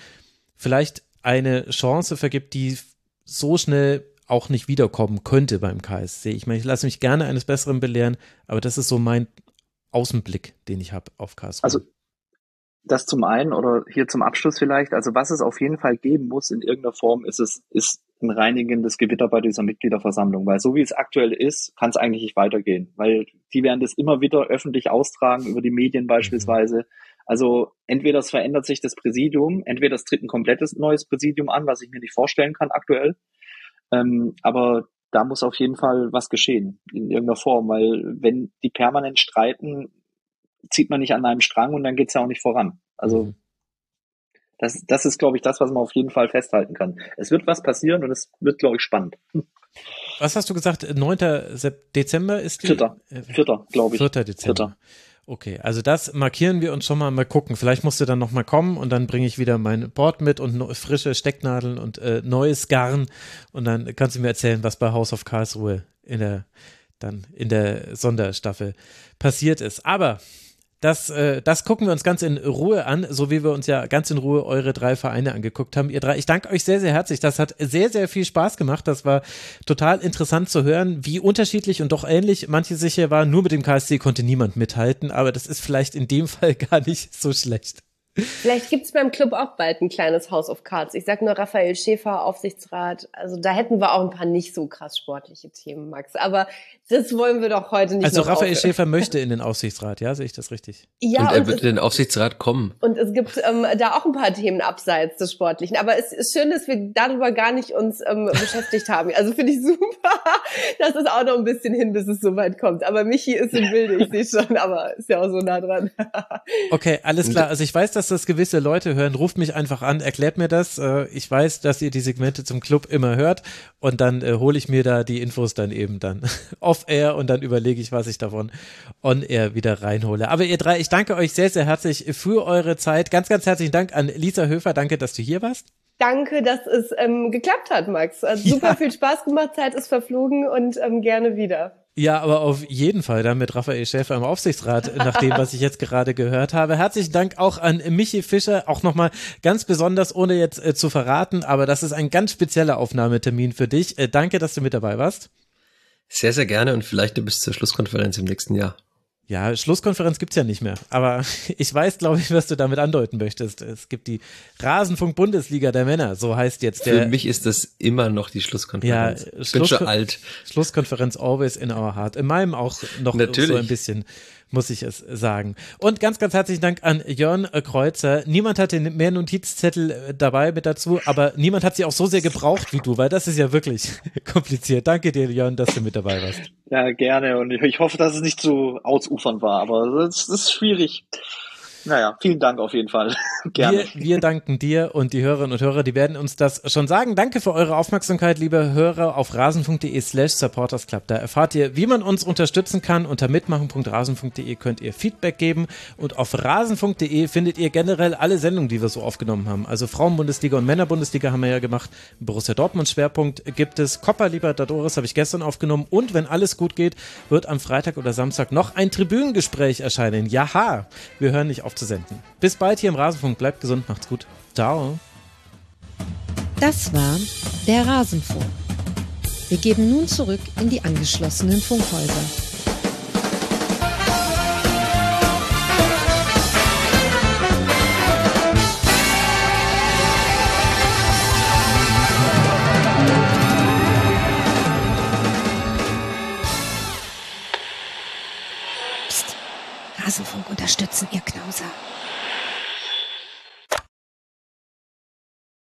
vielleicht eine Chance vergibt, die so schnell auch nicht wiederkommen könnte beim KSC. Ich meine, ich lasse mich gerne eines Besseren belehren, aber das ist so mein Außenblick, den ich habe auf KSC. Also das zum einen oder hier zum Abschluss vielleicht. Also was es auf jeden Fall geben muss in irgendeiner Form, ist es ist ein reinigendes Gewitter bei dieser Mitgliederversammlung, weil so wie es aktuell ist, kann es eigentlich nicht weitergehen, weil die werden das immer wieder öffentlich austragen über die Medien beispielsweise. Mhm. Also entweder es verändert sich das Präsidium, entweder es tritt ein komplettes neues Präsidium an, was ich mir nicht vorstellen kann aktuell, ähm, aber da muss auf jeden Fall was geschehen in irgendeiner Form, weil wenn die permanent streiten, zieht man nicht an einem Strang und dann geht's ja auch nicht voran. Also mhm. das, das ist, glaube ich, das, was man auf jeden Fall festhalten kann. Es wird was passieren und es wird, glaube ich, spannend. Was hast du gesagt? 9. Dezember ist die? Vierter, Vierter glaube ich. 4. Dezember. Vierter. Okay, also das markieren wir uns schon mal, mal gucken. Vielleicht musst du dann noch mal kommen und dann bringe ich wieder mein Board mit und frische Stecknadeln und äh, neues Garn und dann kannst du mir erzählen, was bei House of Karlsruhe in der dann in der Sonderstaffel passiert ist. Aber das, äh, das gucken wir uns ganz in Ruhe an, so wie wir uns ja ganz in Ruhe eure drei Vereine angeguckt haben. Ihr drei, ich danke euch sehr, sehr herzlich. Das hat sehr, sehr viel Spaß gemacht. Das war total interessant zu hören, wie unterschiedlich und doch ähnlich manche sicher waren. Nur mit dem KSC konnte niemand mithalten, aber das ist vielleicht in dem Fall gar nicht so schlecht. Vielleicht gibt's beim Club auch bald ein kleines House of Cards. Ich sag nur Raphael Schäfer, Aufsichtsrat. Also da hätten wir auch ein paar nicht so krass sportliche Themen, Max. Aber das wollen wir doch heute nicht. Also Raphael aufhören. Schäfer möchte in den Aufsichtsrat, ja? Sehe ich das richtig? Ja. Und er und wird in den Aufsichtsrat kommen. Und es gibt ähm, da auch ein paar Themen abseits des Sportlichen. Aber es ist schön, dass wir darüber gar nicht uns ähm, beschäftigt haben. Also finde ich super. Das ist auch noch ein bisschen hin, bis es soweit kommt. Aber Michi ist im Bilde, ich sehe schon, aber ist ja auch so nah dran. okay, alles klar. Also ich weiß, dass das gewisse Leute hören, ruft mich einfach an, erklärt mir das. Äh, ich weiß, dass ihr die Segmente zum Club immer hört und dann äh, hole ich mir da die Infos dann eben dann off-air und dann überlege ich, was ich davon on-air wieder reinhole. Aber ihr drei, ich danke euch sehr, sehr herzlich für eure Zeit. Ganz, ganz herzlichen Dank an Lisa Höfer. Danke, dass du hier warst. Danke, dass es ähm, geklappt hat, Max. Hat super ja. viel Spaß gemacht, Zeit ist verflogen und ähm, gerne wieder. Ja, aber auf jeden Fall dann mit Raphael Schäfer im Aufsichtsrat, nach dem, was ich jetzt gerade gehört habe. Herzlichen Dank auch an Michi Fischer, auch nochmal ganz besonders, ohne jetzt äh, zu verraten, aber das ist ein ganz spezieller Aufnahmetermin für dich. Äh, danke, dass du mit dabei warst. Sehr, sehr gerne und vielleicht bis zur Schlusskonferenz im nächsten Jahr. Ja, Schlusskonferenz gibt's ja nicht mehr. Aber ich weiß, glaube ich, was du damit andeuten möchtest. Es gibt die Rasenfunk-Bundesliga der Männer, so heißt jetzt der. Für mich ist das immer noch die Schlusskonferenz. Ja, ich Schlusskon bin schon alt. Schlusskonferenz always in our heart. In meinem auch noch Natürlich. so ein bisschen muss ich es sagen. Und ganz, ganz herzlichen Dank an Jörn Kreuzer. Niemand hatte mehr Notizzettel äh, dabei mit dazu, aber niemand hat sie auch so sehr gebraucht wie du, weil das ist ja wirklich kompliziert. Danke dir, Jörn, dass du mit dabei warst. Ja, gerne. Und ich hoffe, dass es nicht zu ausufern war, aber das ist schwierig. Naja, vielen Dank auf jeden Fall. Gerne. Wir, wir danken dir und die Hörerinnen und Hörer, die werden uns das schon sagen. Danke für eure Aufmerksamkeit, liebe Hörer, auf rasen.de slash supportersclub. Da erfahrt ihr, wie man uns unterstützen kann. Unter mitmachen.rasen.de könnt ihr Feedback geben und auf rasen.de findet ihr generell alle Sendungen, die wir so aufgenommen haben. Also Frauenbundesliga und Männerbundesliga haben wir ja gemacht. Borussia Dortmund Schwerpunkt gibt es. Copa Libertadores habe ich gestern aufgenommen und wenn alles gut geht, wird am Freitag oder Samstag noch ein Tribünengespräch erscheinen. Jaha, wir hören nicht auf aufzusenden. Bis bald hier im Rasenfunk. Bleibt gesund, macht's gut. Ciao. Das war der Rasenfunk. Wir geben nun zurück in die angeschlossenen Funkhäuser. Rasenfunk unterstützen, ihr Knauser.